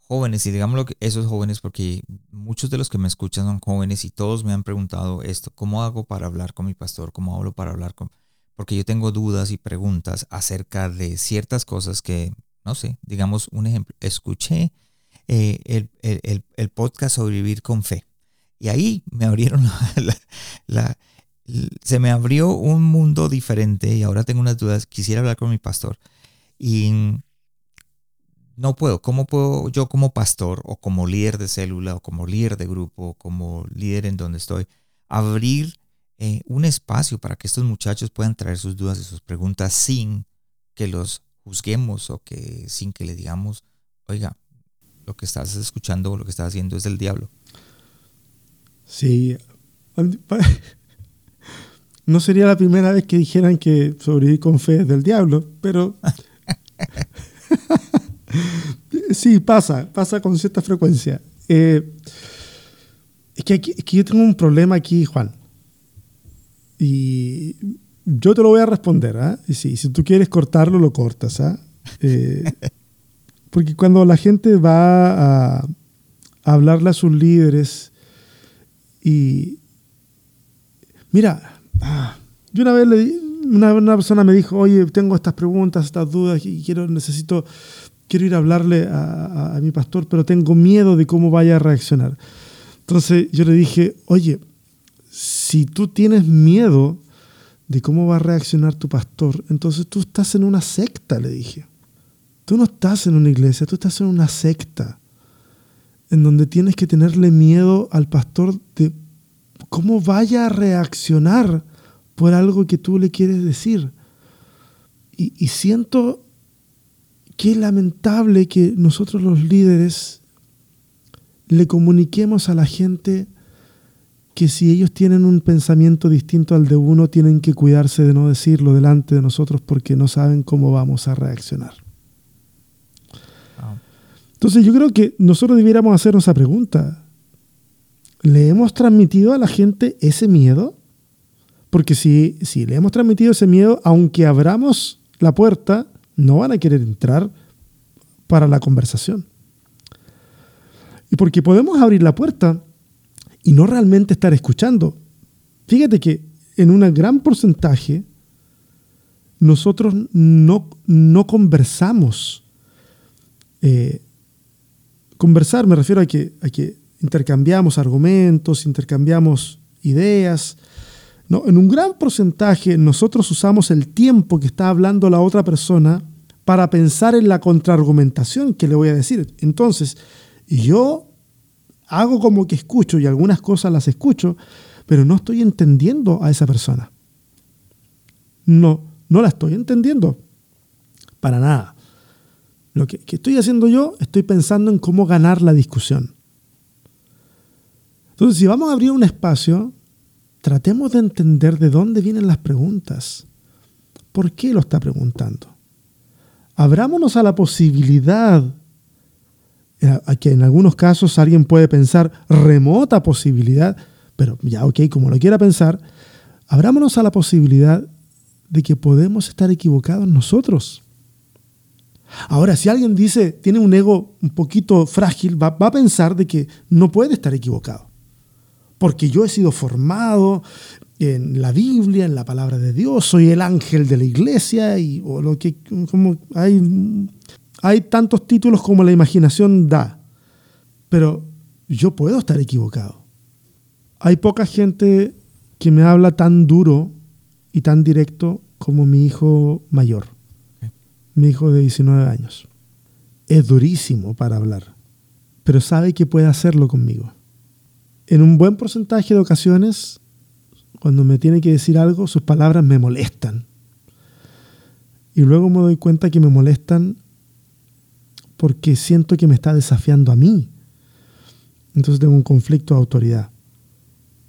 jóvenes? Y digámoslo, esos jóvenes, porque muchos de los que me escuchan son jóvenes y todos me han preguntado esto, ¿cómo hago para hablar con mi pastor? ¿Cómo hablo para hablar con...? Porque yo tengo dudas y preguntas acerca de ciertas cosas que, no sé, digamos un ejemplo, escuché eh, el, el, el podcast sobre vivir con fe y ahí me abrieron la, se me abrió un mundo diferente y ahora tengo unas dudas. Quisiera hablar con mi pastor y no puedo. ¿Cómo puedo yo como pastor o como líder de célula o como líder de grupo o como líder en donde estoy abrir eh, un espacio para que estos muchachos puedan traer sus dudas y sus preguntas sin que los juzguemos o que sin que le digamos, oiga, lo que estás escuchando o lo que estás haciendo es del diablo? Sí. No sería la primera vez que dijeran que sobrevivir con fe es del diablo, pero... sí, pasa, pasa con cierta frecuencia. Eh, es, que yo tengo un problema aquí, Juan. Y yo te lo voy a responder. ¿ah? Y si tú quieres cortarlo, lo cortas. ¿ah? Eh, porque cuando la gente va a hablarle a sus líderes y mira, ah, yo una vez le, una, una, persona me dijo, oye, tengo estas preguntas, estas dudas y quiero, necesito, quiero ir a hablarle a, a mi pastor, pero tengo miedo de cómo vaya a reaccionar. Entonces yo le dije, oye, si tú tienes miedo de cómo va a reaccionar tu pastor, entonces tú estás en una secta, le dije. Tú no estás en una iglesia, tú estás en una secta en donde tienes que tenerle miedo al pastor de cómo vaya a reaccionar por algo que tú le quieres decir. Y, siento que es lamentable que nosotros los líderes le comuniquemos a la gente que si ellos tienen un pensamiento distinto al de uno, tienen que cuidarse de no decirlo delante de nosotros porque no saben cómo vamos a reaccionar. Entonces yo creo que nosotros debiéramos hacernos esa pregunta. ¿Le hemos transmitido a la gente ese miedo? Porque si, si le hemos transmitido ese miedo, aunque abramos la puerta, no van a querer entrar para la conversación. Y porque podemos abrir la puerta y no realmente estar escuchando. Fíjate que en un gran porcentaje nosotros no, no conversamos eh, Conversar me refiero a que, a que intercambiamos argumentos, intercambiamos ideas. No, en un gran porcentaje nosotros usamos el tiempo que está hablando la otra persona para pensar en la contraargumentación que le voy a decir. Entonces, yo hago como que escucho y algunas cosas las escucho, pero no estoy entendiendo a esa persona. No, no la estoy entendiendo. Para nada. Lo que, estoy haciendo yo, estoy pensando en cómo ganar la discusión. Entonces, si vamos a abrir un espacio, tratemos de entender de dónde vienen las preguntas. ¿Por qué lo está preguntando? Abrámonos a la posibilidad, eh, a que en algunos casos alguien puede pensar remota posibilidad, pero ya, ok, como lo quiera pensar, abrámonos a la posibilidad de que podemos estar equivocados nosotros. Ahora, si alguien dice, tiene un ego un poquito frágil, va, a pensar de que no puede estar equivocado. Porque yo he sido formado en la Biblia, en la palabra de Dios, soy el ángel de la iglesia y o lo que como hay, hay tantos títulos como la imaginación da. Pero yo puedo estar equivocado. Hay poca gente que me habla tan duro y tan directo como mi hijo mayor mi hijo de 19 años. Es durísimo para hablar, pero sabe que puede hacerlo conmigo. En un buen porcentaje de ocasiones, cuando me tiene que decir algo, sus palabras me molestan. Y luego me doy cuenta que me molestan porque siento que me está desafiando a mí. Entonces tengo un conflicto de autoridad.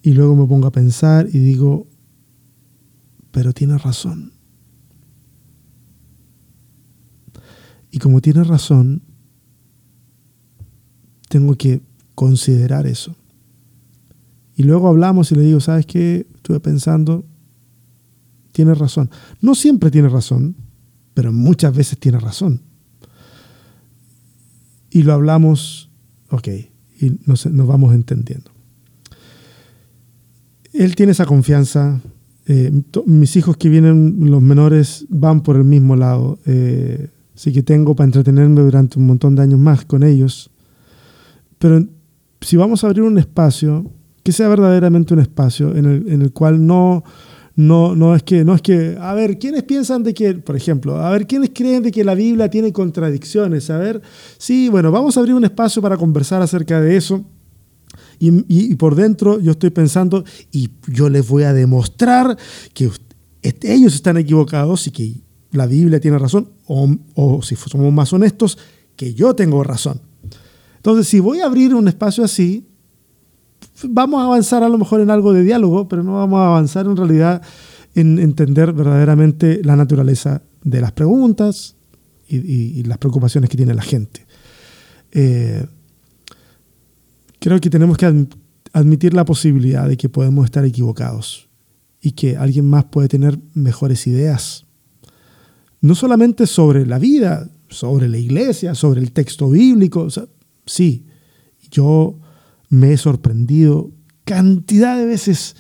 Y luego me pongo a pensar y digo, pero tiene razón. Y como tiene razón, tengo que considerar eso. Y luego hablamos y le digo, ¿sabes qué? Estuve pensando, tiene razón. No siempre tiene razón, pero muchas veces tiene razón. Y lo hablamos, ok, y nos, vamos entendiendo. Él tiene esa confianza. Eh, mis hijos que vienen, los menores, van por el mismo lado. Eh, así que tengo para entretenerme durante un montón de años más con ellos. Pero si vamos a abrir un espacio, que sea verdaderamente un espacio en el, en el cual no, no, no, es que, no es que, a ver, ¿quiénes piensan de que, por ejemplo, a ver, ¿quiénes creen de que la Biblia tiene contradicciones? A ver, sí, bueno, vamos a abrir un espacio para conversar acerca de eso. Y, por dentro yo estoy pensando, y yo les voy a demostrar que ellos están equivocados y que la Biblia tiene razón, o, o si somos más honestos, que yo tengo razón. Entonces, si voy a abrir un espacio así, vamos a avanzar a lo mejor en algo de diálogo, pero no vamos a avanzar en realidad en entender verdaderamente la naturaleza de las preguntas y, las preocupaciones que tiene la gente. Eh, creo que tenemos que admitir la posibilidad de que podemos estar equivocados y que alguien más puede tener mejores ideas. No solamente sobre la vida, sobre la iglesia, sobre el texto bíblico. sí, yo me he sorprendido cantidad de veces.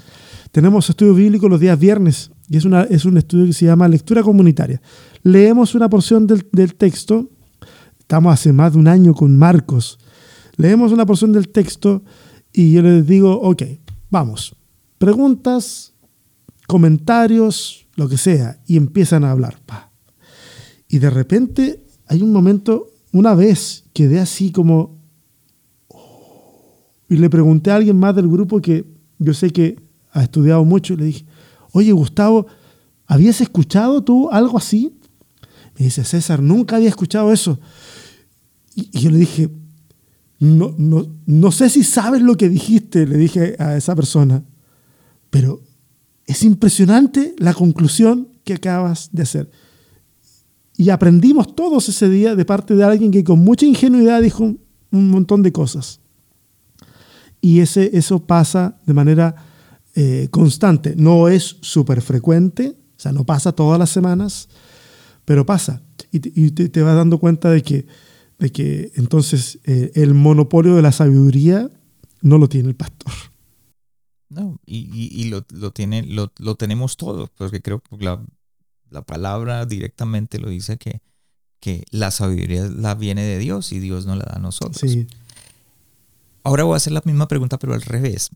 Tenemos estudio bíblico los días viernes y es, una, es un estudio que se llama lectura comunitaria. Leemos una porción del, del texto, estamos hace más de un año con Marcos, leemos una porción del texto y yo les digo, ok, vamos, preguntas, comentarios, lo que sea, y empiezan a hablar. Y de repente hay un momento, una vez quedé así como, oh", y le pregunté a alguien más del grupo que yo sé que ha estudiado mucho, y le dije, oye Gustavo, ¿habías escuchado tú algo así? Me dice, César, nunca había escuchado eso. Y, yo le dije, no, no, no sé si sabes lo que dijiste, le dije a esa persona, pero es impresionante la conclusión que acabas de hacer. Y aprendimos todos ese día de parte de alguien que con mucha ingenuidad dijo un montón de cosas. Y ese, eso pasa de manera eh, constante. No es súper frecuente, o sea, no pasa todas las semanas, pero pasa. Y te vas dando cuenta de que de que entonces eh, el monopolio de la sabiduría no lo tiene el pastor. No, y, lo, tiene, lo, tenemos todos, porque creo que la, la, palabra directamente lo dice que, que la sabiduría la viene de Dios y Dios no la da a nosotros. Sí. Ahora voy a hacer la misma pregunta, pero al revés.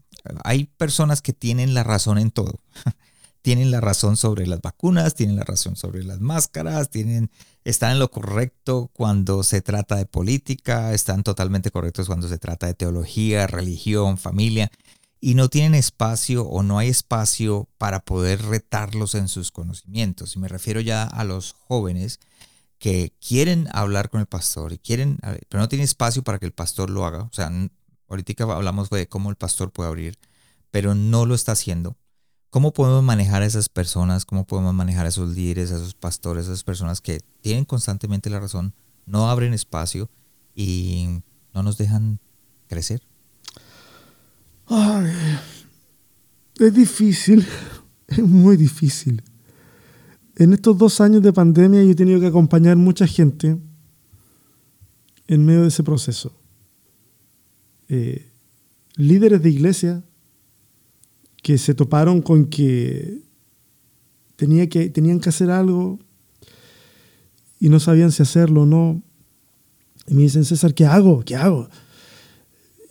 Hay personas que tienen la razón en todo. tienen la razón sobre las vacunas, tienen la razón sobre las máscaras, tienen, están en lo correcto cuando se trata de política, están totalmente correctos cuando se trata de teología, religión, familia, y no tienen espacio o no hay espacio para poder retarlos en sus conocimientos. Y me refiero ya a los jóvenes que quieren hablar con el pastor y quieren, pero no tienen espacio para que el pastor lo haga. O sea, ahorita hablamos de cómo el pastor puede abrir, pero no lo está haciendo ¿Cómo podemos manejar a esas personas? ¿Cómo podemos manejar a esos líderes, a esos pastores, a esas personas que tienen constantemente la razón, no abren espacio y no nos dejan crecer? Es difícil, es muy difícil. En estos dos años de pandemia yo he tenido que acompañar mucha gente en medio de ese proceso. Eh, líderes de iglesia que se toparon con que, tenía que tenían que hacer algo y no sabían si hacerlo o no. Y me dicen, César, ¿qué hago? ¿Qué hago?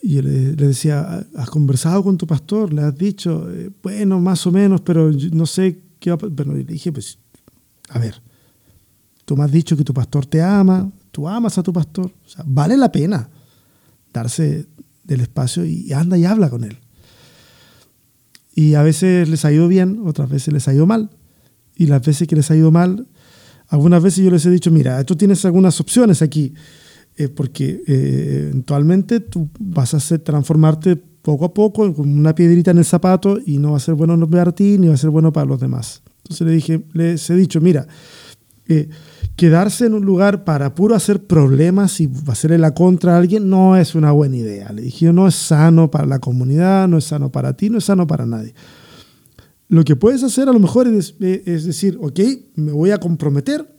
Y yo le, decía, ¿has conversado con tu pastor? ¿Le has dicho? Eh, bueno, más o menos, pero no sé qué va a Pero le dije, pues, a ver, tú me has dicho que tu pastor te ama, tú amas a tu pastor. O sea, vale la pena darse del espacio y anda y habla con él. Y a veces les ha ido bien, otras veces les ha ido mal. Y las veces que les ha ido mal, algunas veces yo les he dicho, mira, tú tienes algunas opciones aquí. Eh, porque eh, eventualmente tú vas a transformarte poco a poco con una piedrita en el zapato y no va a ser bueno para ti ni va a ser bueno para los demás. Entonces le dije, les he dicho, mira, eh, quedarse en un lugar para puro hacer problemas y hacerle la contra a alguien no es una buena idea. Le dije, no es sano para la comunidad, no es sano para ti, no es sano para nadie. Lo que puedes hacer a lo mejor es, es decir, ok, me voy a comprometer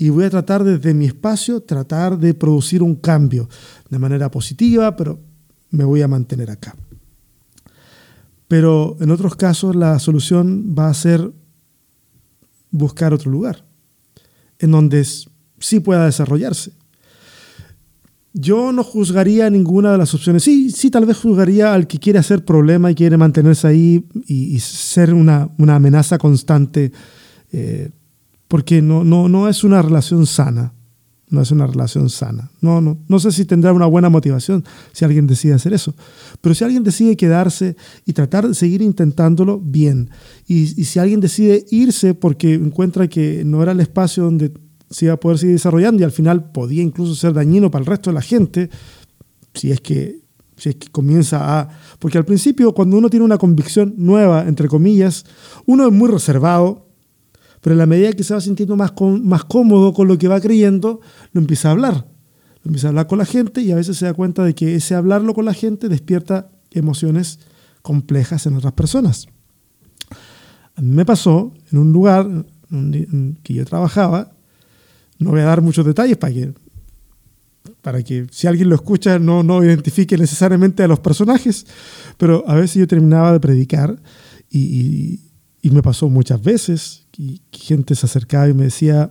y voy a tratar desde mi espacio, tratar de producir un cambio de manera positiva, pero me voy a mantener acá. Pero en otros casos la solución va a ser buscar otro lugar, en donde sí pueda desarrollarse. Yo no juzgaría ninguna de las opciones. Sí, sí, tal vez juzgaría al que quiere hacer problema y quiere mantenerse ahí y, ser una, amenaza constante, eh, porque no, no, no es una relación sana. No es una relación sana. No, no, no sé si tendrá una buena motivación si alguien decide hacer eso. Pero si alguien decide quedarse y tratar de seguir intentándolo, bien. Y, y si alguien decide irse porque encuentra que no era el espacio donde se iba a poder seguir desarrollando y al final podía incluso ser dañino para el resto de la gente, si es que, si es que comienza a... Porque al principio, cuando uno tiene una convicción nueva, entre comillas, uno es muy reservado, pero en la medida que se va sintiendo más, más cómodo con lo que va creyendo, lo empieza a hablar. Lo empieza a hablar con la gente y a veces se da cuenta de que ese hablarlo con la gente despierta emociones complejas en otras personas. A mí me pasó en un lugar en que yo trabajaba, no voy a dar muchos detalles para que, para que si alguien lo escucha no, no identifique necesariamente a los personajes, pero a veces yo terminaba de predicar y, y me pasó muchas veces y gente se acercaba y me decía,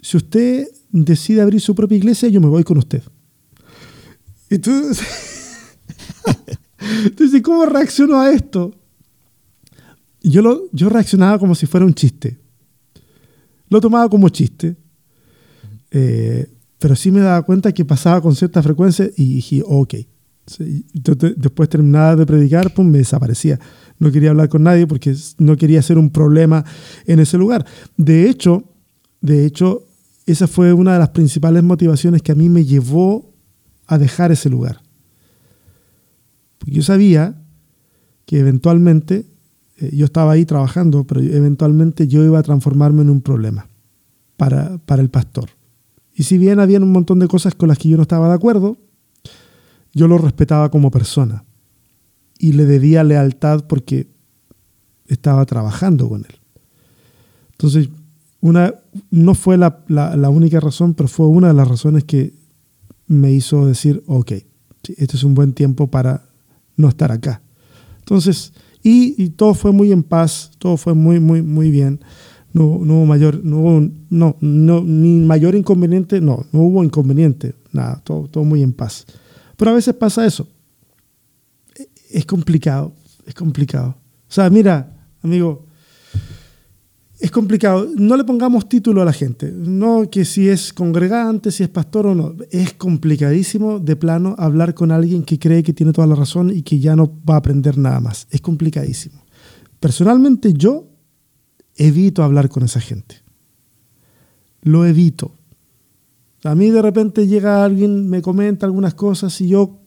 si usted decide abrir su propia iglesia, yo me voy con usted. Entonces, entonces ¿cómo reacciono a esto? Yo, lo, yo reaccionaba como si fuera un chiste. Lo tomaba como chiste. Eh, pero sí me daba cuenta que pasaba con cierta frecuencia y dije, ok. después terminaba de predicar, pues me desaparecía no quería hablar con nadie porque no quería ser un problema en ese lugar. De hecho, de hecho, esa fue una de las principales motivaciones que a mí me llevó a dejar ese lugar. Porque yo sabía que eventualmente, eh, yo estaba ahí trabajando, pero eventualmente yo iba a transformarme en un problema para, para el pastor. Y si bien había un montón de cosas con las que yo no estaba de acuerdo, yo lo respetaba como persona y le debía lealtad porque estaba trabajando con él. Entonces, una, no fue la, única razón, pero fue una de las razones que me hizo decir, ok, este es un buen tiempo para no estar acá. Entonces, y, todo fue muy en paz, todo fue muy, muy, muy bien. No, hubo mayor, no no, no, ni mayor inconveniente, no, no hubo inconveniente, nada, todo, todo muy en paz. Pero a veces pasa eso es complicado, es complicado. O sea, mira, amigo, es complicado. No le pongamos título a la gente. No que si es congregante, si es pastor o no. Es complicadísimo de plano hablar con alguien que cree que tiene toda la razón y que ya no va a aprender nada más. Es complicadísimo. Personalmente yo evito hablar con esa gente. Lo evito. A mí de repente llega alguien, me comenta algunas cosas y yo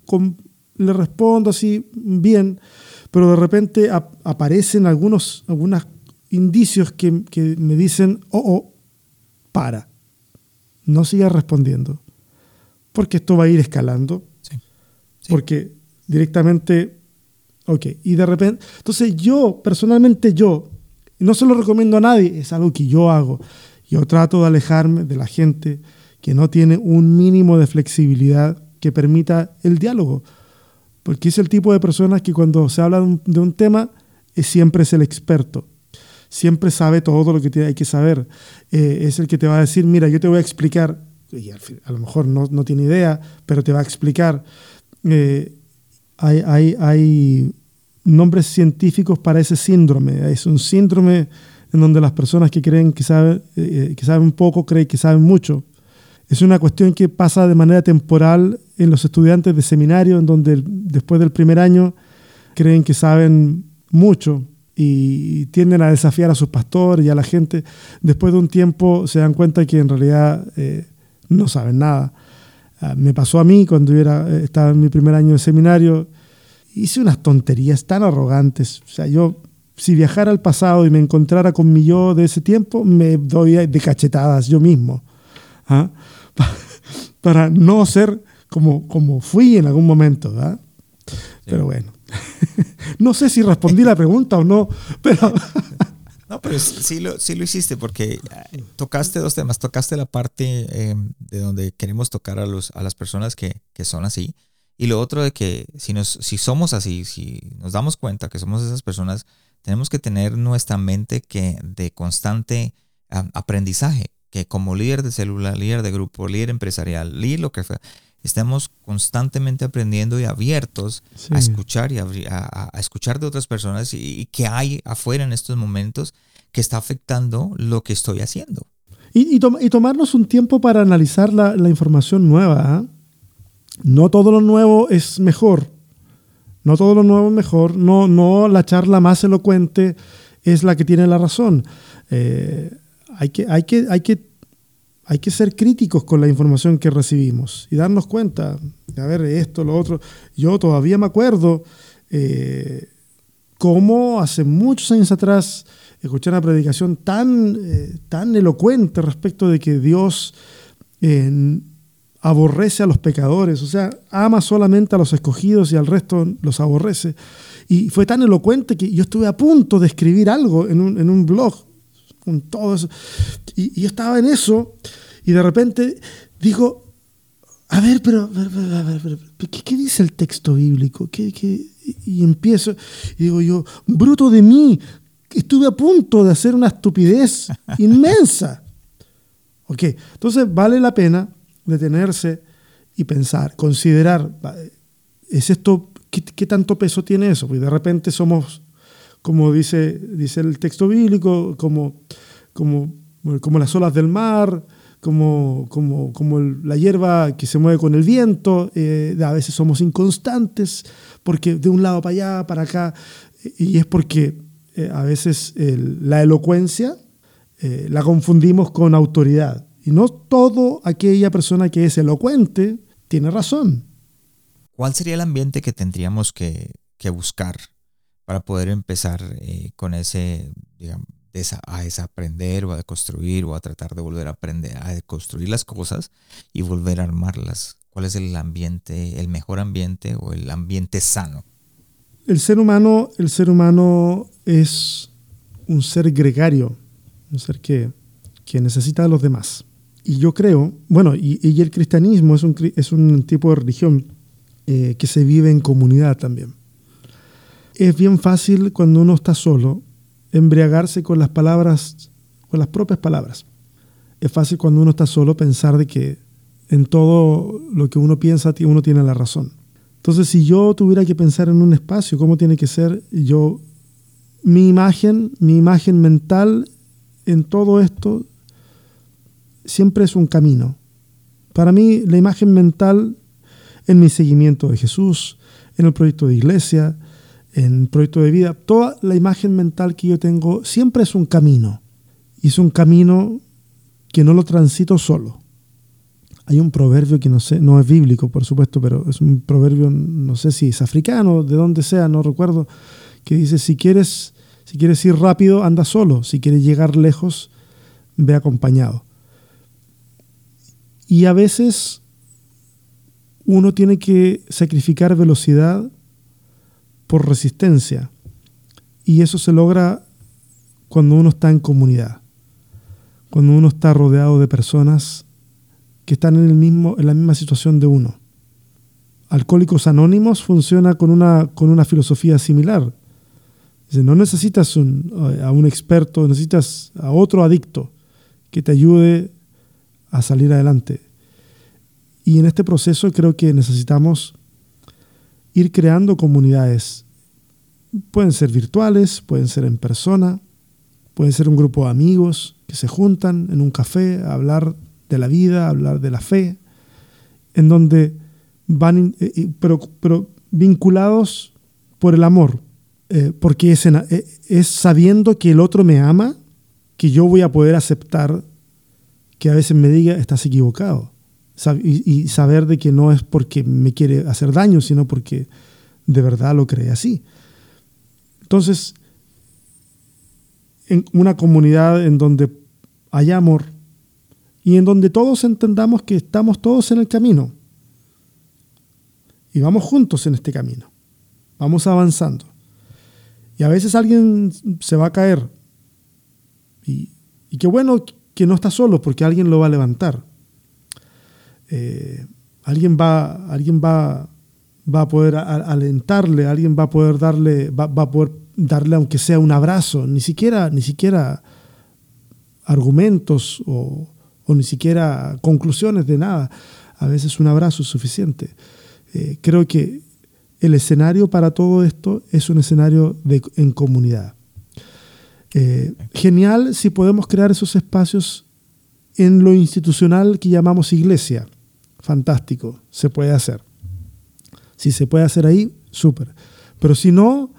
le respondo así bien, pero de repente aparecen algunos, algunos indicios que, me dicen, oh, oh, para, no sigas respondiendo, porque esto va a ir escalando, porque directamente, ok, y de repente, entonces yo, personalmente yo, no se lo recomiendo a nadie, es algo que yo hago, yo trato de alejarme de la gente que no tiene un mínimo de flexibilidad que permita el diálogo porque es el tipo de personas que cuando se habla de un, tema, siempre es el experto, siempre sabe todo lo que hay que saber. Eh, es el que te va a decir, mira, yo te voy a explicar, y a lo mejor no, tiene idea, pero te va a explicar. Eh, hay nombres científicos para ese síndrome. Es un síndrome en donde las personas que creen que saben, eh, que saben poco creen que saben mucho. Es una cuestión que pasa de manera temporal en los estudiantes de seminario, en donde después del primer año creen que saben mucho y tienden a desafiar a sus pastores y a la gente. Después de un tiempo se dan cuenta que en realidad eh, no saben nada. Ah, me pasó a mí cuando yo eh, estaba en mi primer año de seminario. Hice unas tonterías tan arrogantes. O sea, yo, si viajara al pasado y me encontrara con mi yo de ese tiempo, me doy de cachetadas yo mismo. ¿Ah? Para no ser como, como fui en algún momento. Pero bueno. no sé si respondí la pregunta o no, pero... No, pero sí lo, sí lo hiciste porque eh, tocaste dos temas. Tocaste la parte em, de donde queremos tocar a, los, a las personas que, que, son así. Y lo otro de que si, nos, si somos así, si nos damos cuenta que somos esas personas, tenemos que tener nuestra mente que de constante aprendizaje. Que como líder de célula, líder de grupo, líder empresarial, líder lo que sea, estemos constantemente aprendiendo y abiertos a escuchar y a, escuchar de otras personas y, que hay afuera en estos momentos que está afectando lo que estoy haciendo. Y, tomarnos un tiempo para analizar la, información nueva. ¿ah? No todo lo nuevo es mejor. No todo lo nuevo es mejor. No, no la charla más elocuente es la que tiene la razón. Eh, hay, que, hay, que, hay que hay que ser críticos con la información que recibimos y darnos cuenta, a ver, esto, lo otro. Yo todavía me acuerdo eh, cómo hace muchos años atrás escuché una predicación tan, eh, tan elocuente respecto de que Dios eh, aborrece a los pecadores, o sea, ama solamente a los escogidos y al resto los aborrece. Y fue tan elocuente que yo estuve a punto de escribir algo en un, en un blog con todo eso. Y, yo estaba en eso y de repente digo, a ver, pero, ¿qué, dice el texto bíblico? ¿Qué, Y empiezo, y digo yo, bruto de mí, estuve a punto de hacer una estupidez inmensa. Ok, entonces vale la pena detenerse y pensar, considerar, ¿es esto, qué, qué tanto peso tiene eso? Porque de repente somos como dice, dice el texto bíblico, como, como, como las olas del mar, como, como, como la hierba que se mueve con el viento, eh, a veces somos inconstantes, porque de un lado para allá, para acá, y es porque eh, a veces la elocuencia eh, la confundimos con autoridad. Y no todo aquella persona que es elocuente tiene razón. ¿Cuál sería el ambiente que tendríamos que, que buscar para poder empezar eh, con ese, digamos, a desaprender o a construir o a tratar de volver a aprender, a construir las cosas y volver a armarlas. ¿Cuál es el ambiente, el mejor ambiente o el ambiente sano? El ser humano, el ser humano es un ser gregario, un ser que, que necesita a los demás. Y yo creo, bueno, y, y el cristianismo es un, es un tipo de religión eh, que se vive en comunidad también es bien fácil cuando uno está solo embriagarse con las palabras, con las propias palabras. Es fácil cuando uno está solo pensar de que en todo lo que uno piensa uno tiene la razón. Entonces, si yo tuviera que pensar en un espacio, ¿cómo tiene que ser? Yo, mi imagen, mi imagen mental en todo esto siempre es un camino. Para mí, la imagen mental en mi seguimiento de Jesús, en el proyecto de iglesia, en proyecto de vida, toda la imagen mental que yo tengo siempre es un camino. Y es un camino que no lo transito solo. Hay un proverbio que no sé, no es bíblico, por supuesto, pero es un proverbio, no sé si es africano, de donde sea, no recuerdo, que dice, si quieres, si quieres ir rápido, anda solo, si quieres llegar lejos, ve acompañado. Y a veces uno tiene que sacrificar velocidad por resistencia. Y eso se logra cuando uno está en comunidad, cuando uno está rodeado de personas que están en, el mismo, en la misma situación de uno. Alcohólicos Anónimos funciona con una, con una filosofía similar. no necesitas a un experto, necesitas a otro adicto que te ayude a salir adelante. Y en este proceso creo que necesitamos ir creando comunidades. Pueden ser virtuales, pueden ser en persona, pueden ser un grupo de amigos que se juntan en un café a hablar de la vida, a hablar de la fe, en donde van, eh, pero, pero vinculados por el amor, eh, porque es, eh, es sabiendo que el otro me ama, que yo voy a poder aceptar que a veces me diga, estás equivocado, y, saber de que no es porque me quiere hacer daño, sino porque de verdad lo cree así. Entonces, en una comunidad en donde hay amor y en donde todos entendamos que estamos todos en el camino y vamos juntos en este camino, vamos avanzando. Y a veces alguien se va a caer y, y qué bueno que no está solo porque alguien lo va a levantar. Eh, alguien va, alguien va, va a poder alentarle, alguien va a poder darle, va, a poder darle aunque sea un abrazo, ni siquiera, ni siquiera argumentos o, ni siquiera conclusiones de nada. A veces un abrazo es suficiente. Eh, creo que el escenario para todo esto es un escenario de, en comunidad. Eh, genial si podemos crear esos espacios en lo institucional que llamamos iglesia fantástico, se puede hacer. Si se puede hacer ahí, súper. Pero si no,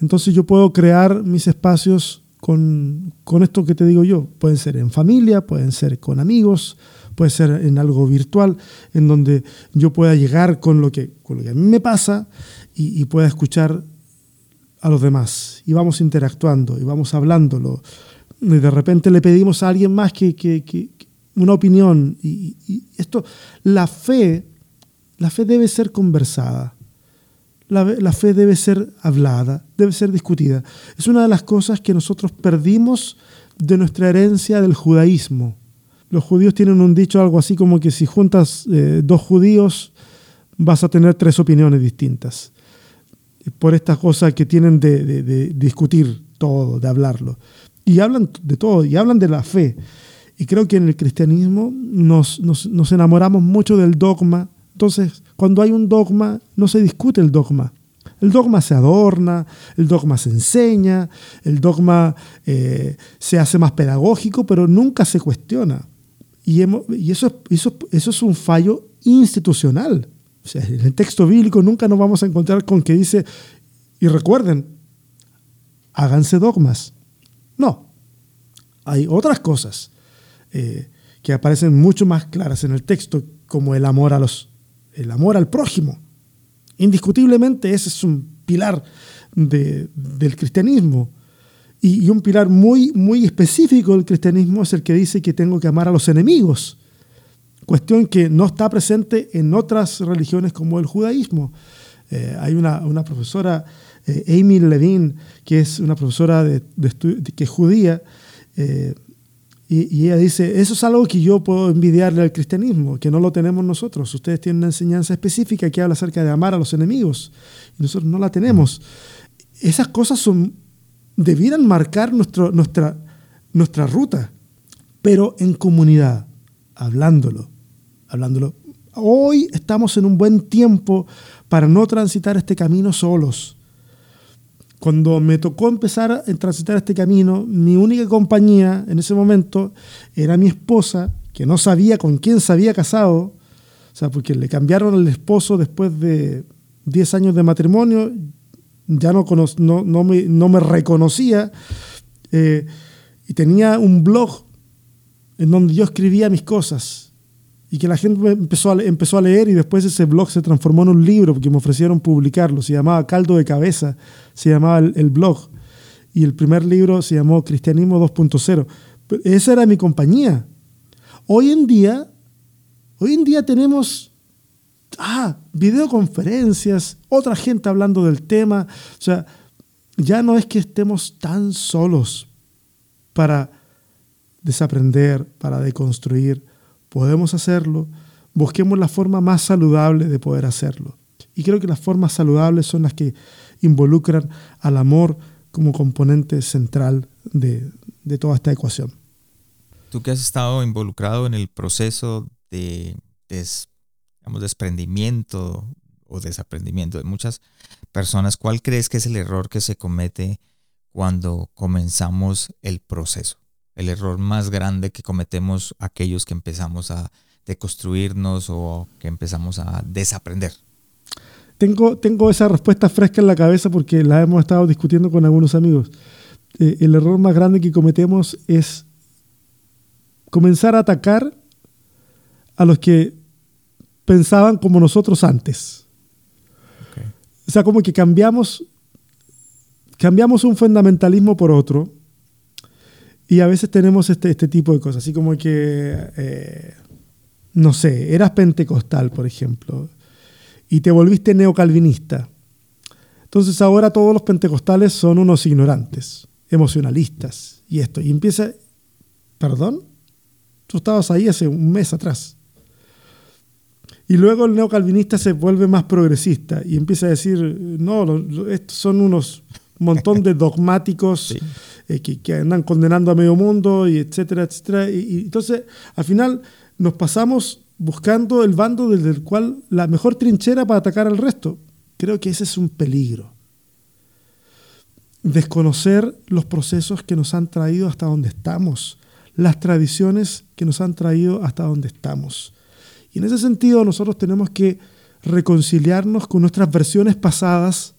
entonces yo puedo crear mis espacios con, esto que te digo yo. Pueden ser en familia, pueden ser con amigos, puede ser en algo virtual, en donde yo pueda llegar con lo que, con lo que a mí me pasa y, pueda escuchar a los demás. Y vamos interactuando y vamos hablándolo. Y de repente le pedimos a alguien más que, que, una opinión. Y, esto, la fe, la fe debe ser conversada. La, fe debe ser hablada, debe ser discutida. Es una de las cosas que nosotros perdimos de nuestra herencia del judaísmo. Los judíos tienen un dicho algo así como que si juntas eh, dos judíos vas a tener tres opiniones distintas. Por estas cosas que tienen de, de discutir todo, de hablarlo. Y hablan de todo, y hablan de la fe. Y creo que en el cristianismo nos, nos, enamoramos mucho del dogma. Entonces, cuando hay un dogma, no se discute el dogma. El dogma se adorna, el dogma se enseña, el dogma eh, se hace más pedagógico, pero nunca se cuestiona. Y, y eso, eso, eso es un fallo institucional. En el texto bíblico nunca nos vamos a encontrar con que dice, y recuerden, háganse dogmas. No, hay otras cosas eh, que aparecen mucho más claras en el texto, como el amor, a los, el amor al prójimo. Indiscutiblemente ese es un pilar del cristianismo. Y, un pilar muy, muy específico del cristianismo es el que dice que tengo que amar a los enemigos. Cuestión que no está presente en otras religiones como el judaísmo. Eh, hay una, profesora, eh, Amy Levine, que es una profesora de, que es judía, y, ella dice, eso es algo que yo puedo envidiarle al cristianismo, que no lo tenemos nosotros. Ustedes tienen una enseñanza específica que habla acerca de amar a los enemigos, y nosotros no la tenemos. Esas cosas son, debieran marcar nuestro, nuestra, nuestra ruta, pero en comunidad, hablándolo, hablándolo. Hoy estamos en un buen tiempo para no transitar este camino solos cuando me tocó empezar a transitar este camino, mi única compañía en ese momento era mi esposa, que no sabía con quién se había casado, o sea, porque le cambiaron al esposo después de 10 años de matrimonio, ya no, no, me, no me, reconocía, eh, y tenía un blog en donde yo escribía mis cosas y que la gente empezó a, empezó a leer y después ese blog se transformó en un libro porque me ofrecieron publicarlo. Se llamaba Caldo de Cabeza, se llamaba el, blog. Y el primer libro se llamó Cristianismo 2.0. Esa era mi compañía. Hoy en día, hoy en día tenemos ah, videoconferencias, otra gente hablando del tema. O sea, ya no es que estemos tan solos para desaprender, para deconstruir podemos hacerlo, busquemos la forma más saludable de poder hacerlo. Y creo que las formas saludables son las que involucran al amor como componente central de, toda esta ecuación. Tú que has estado involucrado en el proceso de desprendimiento o desaprendimiento de muchas personas, ¿cuál crees que es el error que se comete cuando comenzamos el proceso? El error más grande que cometemos aquellos que empezamos a deconstruirnos o que empezamos a desaprender? Tengo, tengo esa respuesta fresca en la cabeza porque la hemos estado discutiendo con algunos amigos. Eh, el error más grande que cometemos es comenzar a atacar a los que pensaban como nosotros antes. O sea, como que cambiamos, cambiamos un fundamentalismo por otro y a veces tenemos este, este tipo de cosas, así como que, eh, no sé, eras pentecostal, por ejemplo, y te volviste neocalvinista. Entonces ahora todos los pentecostales son unos ignorantes, emocionalistas y esto. Y empieza, perdón, tú estabas ahí hace un mes atrás. Y luego el neocalvinista se vuelve más progresista y empieza a decir, no, estos son unos montón de dogmáticos eh, que, andan condenando a medio mundo, y etcétera, etcétera. Y, entonces, al final, nos pasamos buscando el bando desde el cual la mejor trinchera para atacar al resto. Creo que ese es un peligro. Desconocer los procesos que nos han traído hasta donde estamos, las tradiciones que nos han traído hasta donde estamos. Y en ese sentido nosotros tenemos que reconciliarnos con nuestras versiones pasadas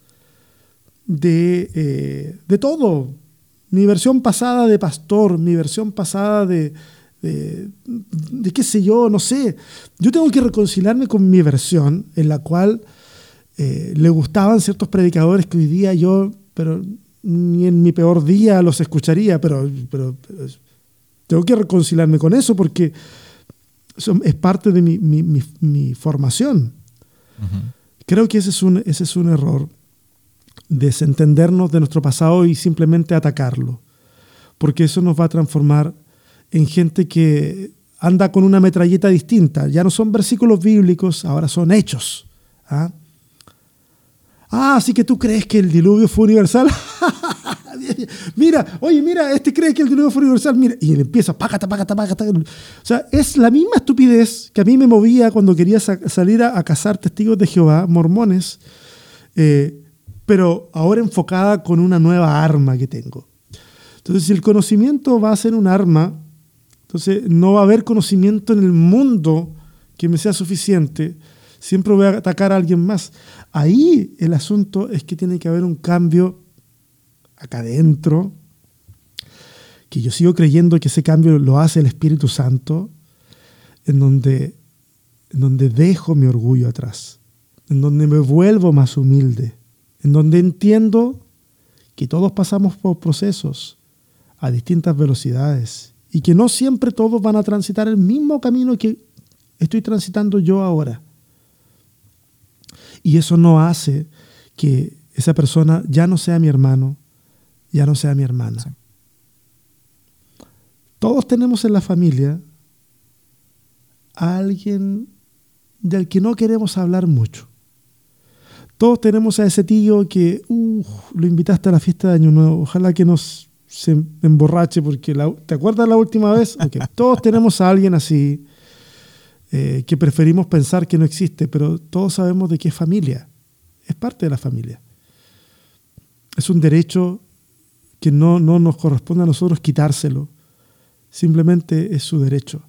de, eh, de todo. Mi versión pasada de pastor, mi versión pasada de, de, qué sé yo, no sé. Yo tengo que reconciliarme con mi versión en la cual eh, le gustaban ciertos predicadores que hoy día yo, pero ni en mi peor día los escucharía, pero, pero, tengo que reconciliarme con eso porque es parte de mi, formación. Creo que ese es, un, ese es un error, desentendernos de nuestro pasado y simplemente atacarlo, porque eso nos va a transformar en gente que anda con una metralleta distinta. Ya no son versículos bíblicos, ahora son hechos. ¿ah? Ah, así que tú crees que el diluvio fue universal. mira, oye, mira, este cree que el diluvio fue universal. Mira, y él empieza, págata, págata, págata. O sea, es la misma estupidez que a mí me movía cuando quería salir a, cazar testigos de Jehová, mormones, eh, pero ahora enfocada con una nueva arma que tengo. Entonces, si el conocimiento va a ser un arma, entonces no va a haber conocimiento en el mundo que me sea suficiente siempre voy a atacar a alguien más. Ahí el asunto es que tiene que haber un cambio acá adentro, que yo sigo creyendo que ese cambio lo hace el Espíritu Santo, en donde, en donde dejo mi orgullo atrás, en donde me vuelvo más humilde, en donde entiendo que todos pasamos por procesos a distintas velocidades y que no siempre todos van a transitar el mismo camino que estoy transitando yo ahora. Y eso no hace que esa persona ya no sea mi hermano, ya no sea mi hermana. Todos tenemos en la familia a alguien del que no queremos hablar mucho. Todos tenemos a ese tío que lo invitaste a la fiesta de Año Nuevo. Ojalá que nos se emborrache porque ¿te acuerdas la última vez? Todos tenemos a alguien así eh, que preferimos pensar que no existe, pero todos sabemos de qué es familia. Es parte de la familia. Es un derecho que no, no nos corresponde a nosotros quitárselo. Simplemente es su derecho.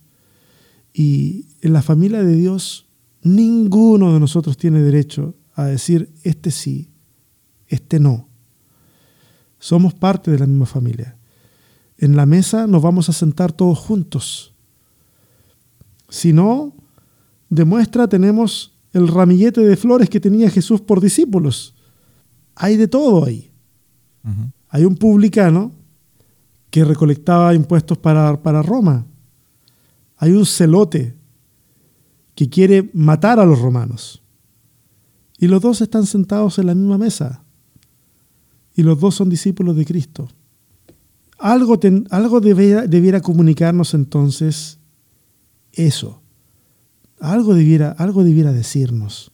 Y en la familia de Dios, ninguno de nosotros tiene derecho a decir, este sí, este no. Somos parte de la misma familia. En la mesa nos vamos a sentar todos juntos. Si no, demuestra tenemos el ramillete de flores que tenía Jesús por discípulos. Hay de todo ahí. Hay un publicano que recolectaba impuestos para, para Roma. Hay un celote que quiere matar a los romanos. Y los dos están sentados en la misma mesa. Y los dos son discípulos de Cristo. Algo, algo debiera, debiera comunicarnos entonces eso. Algo debiera, algo debiera decirnos.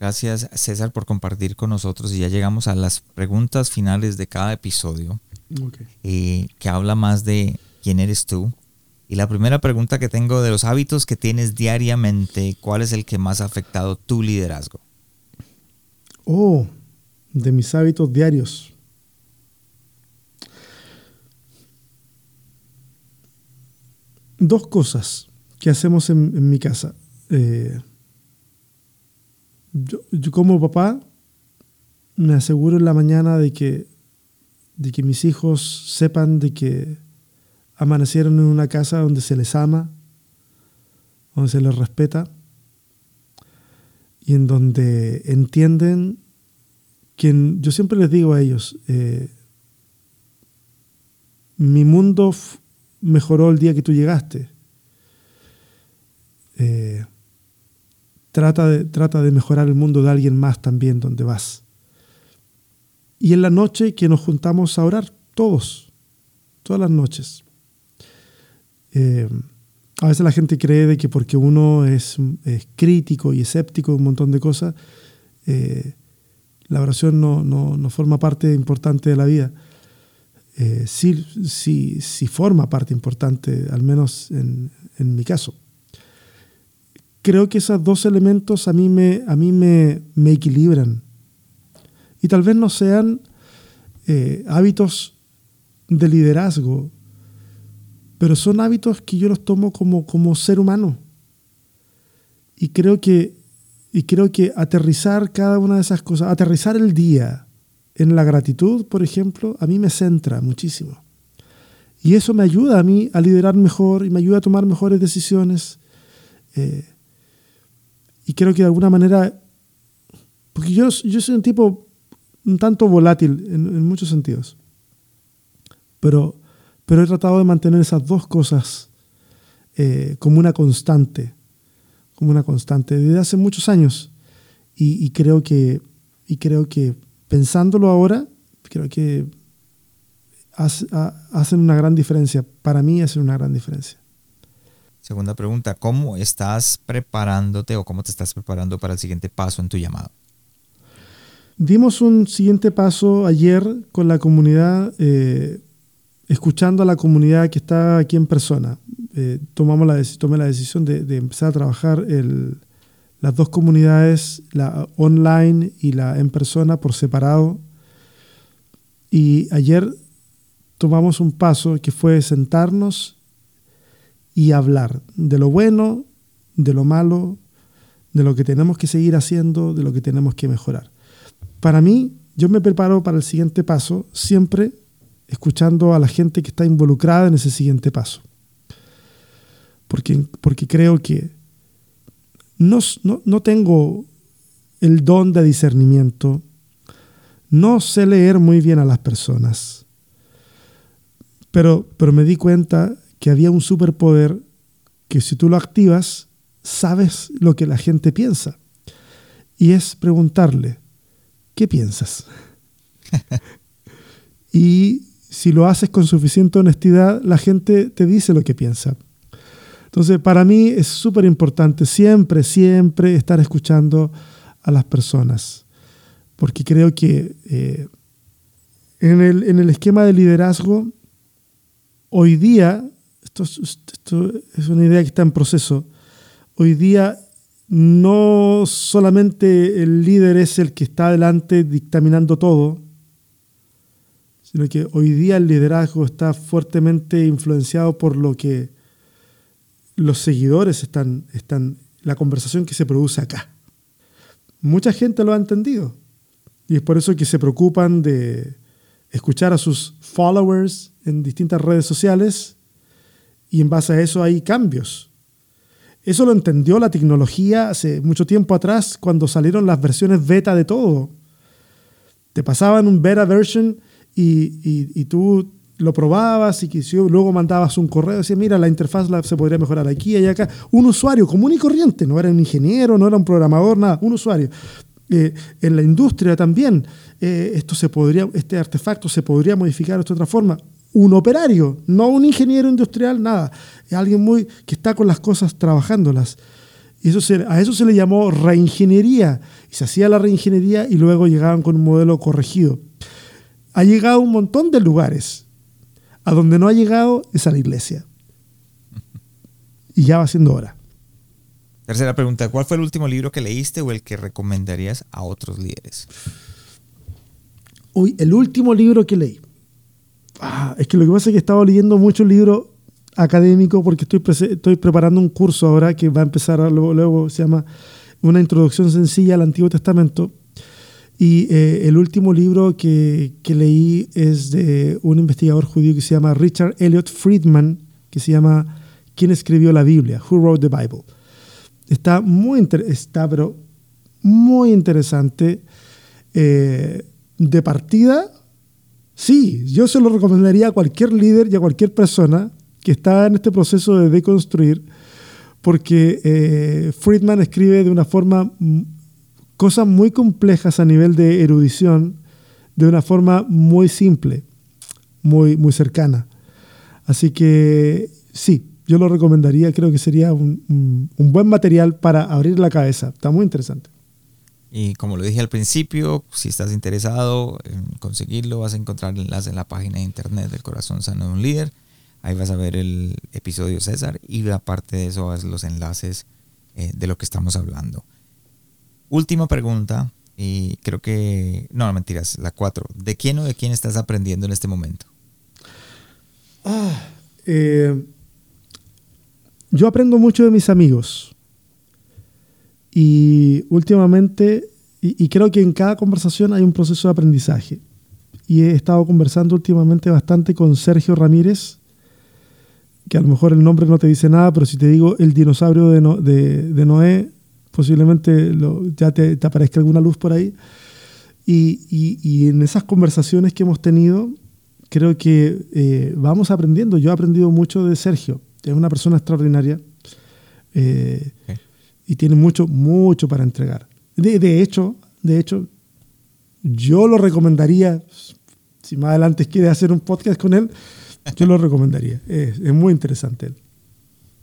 Gracias César por compartir con nosotros y ya llegamos a las preguntas finales de cada episodio, eh, que habla más de quién eres tú. Y la primera pregunta que tengo de los hábitos que tienes diariamente, ¿cuál es el que más ha afectado tu liderazgo? Oh, de mis hábitos diarios. Dos cosas que hacemos en, mi casa. Eh, yo, como papá me aseguro en la mañana de que, de que mis hijos sepan de que amanecieron en una casa donde se les ama, donde se les respeta. Y en donde entienden que yo siempre les digo a ellos, eh, mi mundo mejoró el día que tú llegaste. Eh, trata, de, trata de mejorar el mundo de alguien más también donde vas. Y en la noche que nos juntamos a orar, todos, todas las noches. Eh, a veces la gente cree de que porque uno es, crítico y escéptico un montón de cosas, eh, la oración no, forma parte importante de la vida. Eh, sí, sí, sí, forma parte importante, al menos en, mi caso. Creo que esos dos elementos a mí, me, a mí me, equilibran. Y tal vez no sean eh, hábitos de liderazgo, pero son hábitos que yo los tomo como, como ser humano. Y creo que y creo que aterrizar cada una de esas cosas, aterrizar el día en la gratitud, por ejemplo, a mí me centra muchísimo. Y eso me ayuda a mí a liderar mejor y me ayuda a tomar mejores decisiones. Eh, y creo que de alguna manera, porque yo, yo soy un tipo un tanto volátil en, muchos sentidos, pero, pero he tratado de mantener esas dos cosas eh, como una constante como una constante desde hace muchos años. Y, creo que, y creo que pensándolo ahora, creo que hacen una gran diferencia. Para mí hacen una gran diferencia. Segunda pregunta, ¿cómo estás preparándote o cómo te estás preparando para el siguiente paso en tu llamado? Dimos un siguiente paso ayer con la comunidad, eh, escuchando a la comunidad que está aquí en persona. Eh, tomamos la, tomé la decisión de, empezar a trabajar las dos comunidades, la online y la en persona, por separado. Y ayer tomamos un paso que fue sentarnos y hablar de lo bueno, de lo malo, de lo que tenemos que seguir haciendo, de lo que tenemos que mejorar. Para mí, yo me preparo para el siguiente paso siempre escuchando a la gente que está involucrada en ese siguiente paso porque, creo que no, no, tengo el don de discernimiento, no sé leer muy bien a las personas, pero, pero me di cuenta que había un superpoder que si tú lo activas, sabes lo que la gente piensa. Y es preguntarle, ¿qué piensas? y si lo haces con suficiente honestidad, la gente te dice lo que piensa. Entonces, para mí es súper importante siempre, siempre estar escuchando a las personas, porque creo que eh, en, el, esquema de liderazgo, hoy día, esto, esto es una idea que está en proceso, hoy día no solamente el líder es el que está adelante dictaminando todo, sino que hoy día el liderazgo está fuertemente influenciado por lo que los seguidores están, están, la conversación que se produce acá. Mucha gente lo ha entendido y es por eso que se preocupan de escuchar a sus followers en distintas redes sociales y en base a eso hay cambios. Eso lo entendió la tecnología hace mucho tiempo atrás cuando salieron las versiones beta de todo. Te pasaban un beta version y, y tú lo probabas y que luego mandabas un correo y decías, mira, la interfaz se podría mejorar aquí y acá. Un usuario común y corriente, no era un ingeniero, no era un programador, nada, un usuario. Eh, en la industria también, eh, esto se podría, este artefacto se podría modificar de otra forma. Un operario, no un ingeniero industrial, nada. Es alguien muy que está con las cosas trabajándolas. Y eso a eso se le llamó reingeniería. Y se hacía la reingeniería y luego llegaban con un modelo corregido. Ha llegado a un montón de lugares a donde no ha llegado es a la iglesia. Y ya va siendo hora. Tercera pregunta, ¿cuál fue el último libro que leíste o el que recomendarías a otros líderes? Uy, el último libro que leí. Ah, es que lo que pasa es que he estado leyendo muchos libros académicos porque estoy, estoy preparando un curso ahora que va a empezar, luego, luego se llama Una introducción sencilla al Antiguo Testamento y eh, el último libro que, que, leí es de un investigador judío que se llama Richard Elliot Friedman, que se llama ¿Quién escribió la Biblia? Who Wrote the Bible? Está muy está pero muy interesante. Eh, de partida, sí, yo se lo recomendaría a cualquier líder y a cualquier persona que está en este proceso de deconstruir, porque eh, Friedman escribe de una forma cosas muy complejas a nivel de erudición, de una forma muy simple, muy, muy cercana. Así que sí, yo lo recomendaría, creo que sería un, buen material para abrir la cabeza. Está muy interesante. Y como lo dije al principio, si estás interesado en conseguirlo, vas a encontrar el enlace en la página de internet del Corazón Sano de un Líder. Ahí vas a ver el episodio César y aparte de eso vas los enlaces eh, de lo que estamos hablando. Última pregunta, y creo que, no, mentiras, la cuatro. ¿De quién o de quién estás aprendiendo en este momento? Ah, eh, yo aprendo mucho de mis amigos. Y últimamente, y, creo que en cada conversación hay un proceso de aprendizaje. Y he estado conversando últimamente bastante con Sergio Ramírez, que a lo mejor el nombre no te dice nada, pero si te digo el dinosaurio de, Noé, posiblemente ya te, aparezca alguna luz por ahí. y, en esas conversaciones que hemos tenido, creo que eh, vamos aprendiendo. Yo he aprendido mucho de Sergio. Es una persona extraordinaria eh, y tiene mucho, mucho para entregar. De, hecho, de hecho, yo lo recomendaría, si más adelante quiere hacer un podcast con él, yo lo recomendaría. Es, es muy interesante él.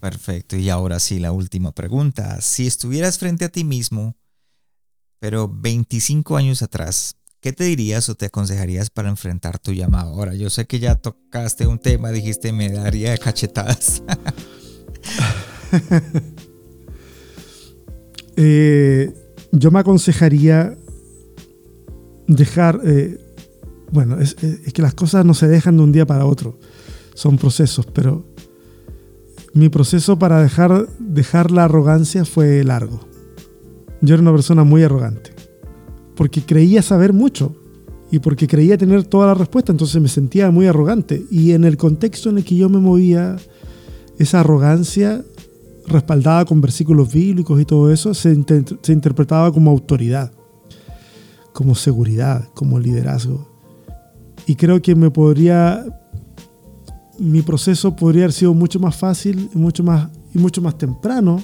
Perfecto. Y ahora sí, la última pregunta. Si estuvieras frente a ti mismo, pero 25 años atrás, ¿Qué te dirías o te aconsejarías para enfrentar tu llamado? Ahora, yo sé que ya tocaste un tema, dijiste me daría cachetadas. Eh, yo me aconsejaría dejar, eh, bueno, es, que las cosas no se dejan de un día para otro, son procesos, pero mi proceso para dejar, dejar la arrogancia fue largo. Yo era una persona muy arrogante porque creía saber mucho y porque creía tener toda la respuesta, entonces me sentía muy arrogante. Y en el contexto en el que yo me movía, esa arrogancia respaldada con versículos bíblicos y todo eso, se, se interpretaba como autoridad, como seguridad, como liderazgo. Y creo que me podría, mi proceso podría haber sido mucho más fácil y mucho más, mucho más temprano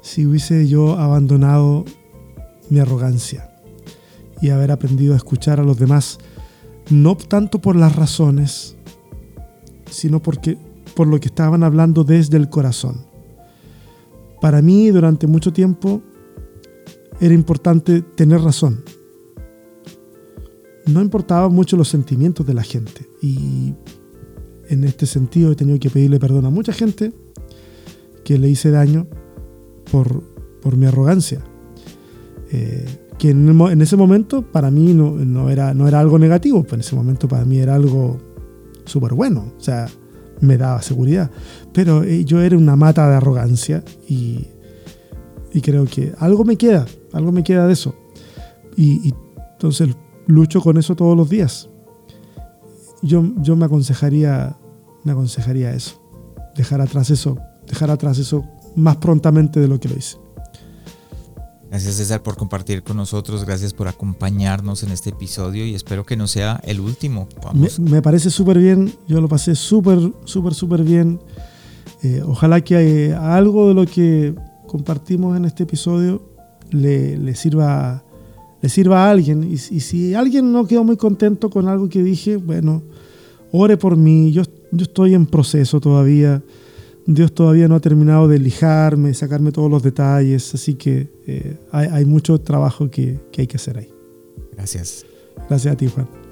si hubiese yo abandonado mi arrogancia y haber aprendido a escuchar a los demás, no tanto por las razones, sino porque, por lo que estaban hablando desde el corazón. Para mí, durante mucho tiempo, era importante tener razón. No importaban mucho los sentimientos de la gente. Y en este sentido he tenido que pedirle perdón a mucha gente que le hice daño por, por mi arrogancia. Eh, que en, ese momento para mí no, era, no era algo negativo, pero en ese momento para mí era algo súper bueno, o sea, me daba seguridad. Pero eh, yo era una mata de arrogancia y, creo que algo me queda, algo me queda de eso. Y, entonces lucho con eso todos los días. Yo, yo me aconsejaría, me aconsejaría eso, dejar atrás eso, dejar atrás eso más prontamente de lo que lo hice. Gracias César por compartir con nosotros, gracias por acompañarnos en este episodio y espero que no sea el último. Me, parece súper bien, yo lo pasé súper, súper, súper bien. Eh, ojalá que algo de lo que compartimos en este episodio le, sirva, le sirva a alguien. Y, y, si alguien no quedó muy contento con algo que dije, bueno, ore por mí, yo, yo estoy en proceso todavía. Dios todavía no ha terminado de lijarme, sacarme todos los detalles, así que eh, hay, mucho trabajo que, que hay que hacer ahí. Gracias. Gracias a ti, Juan.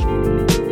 venir.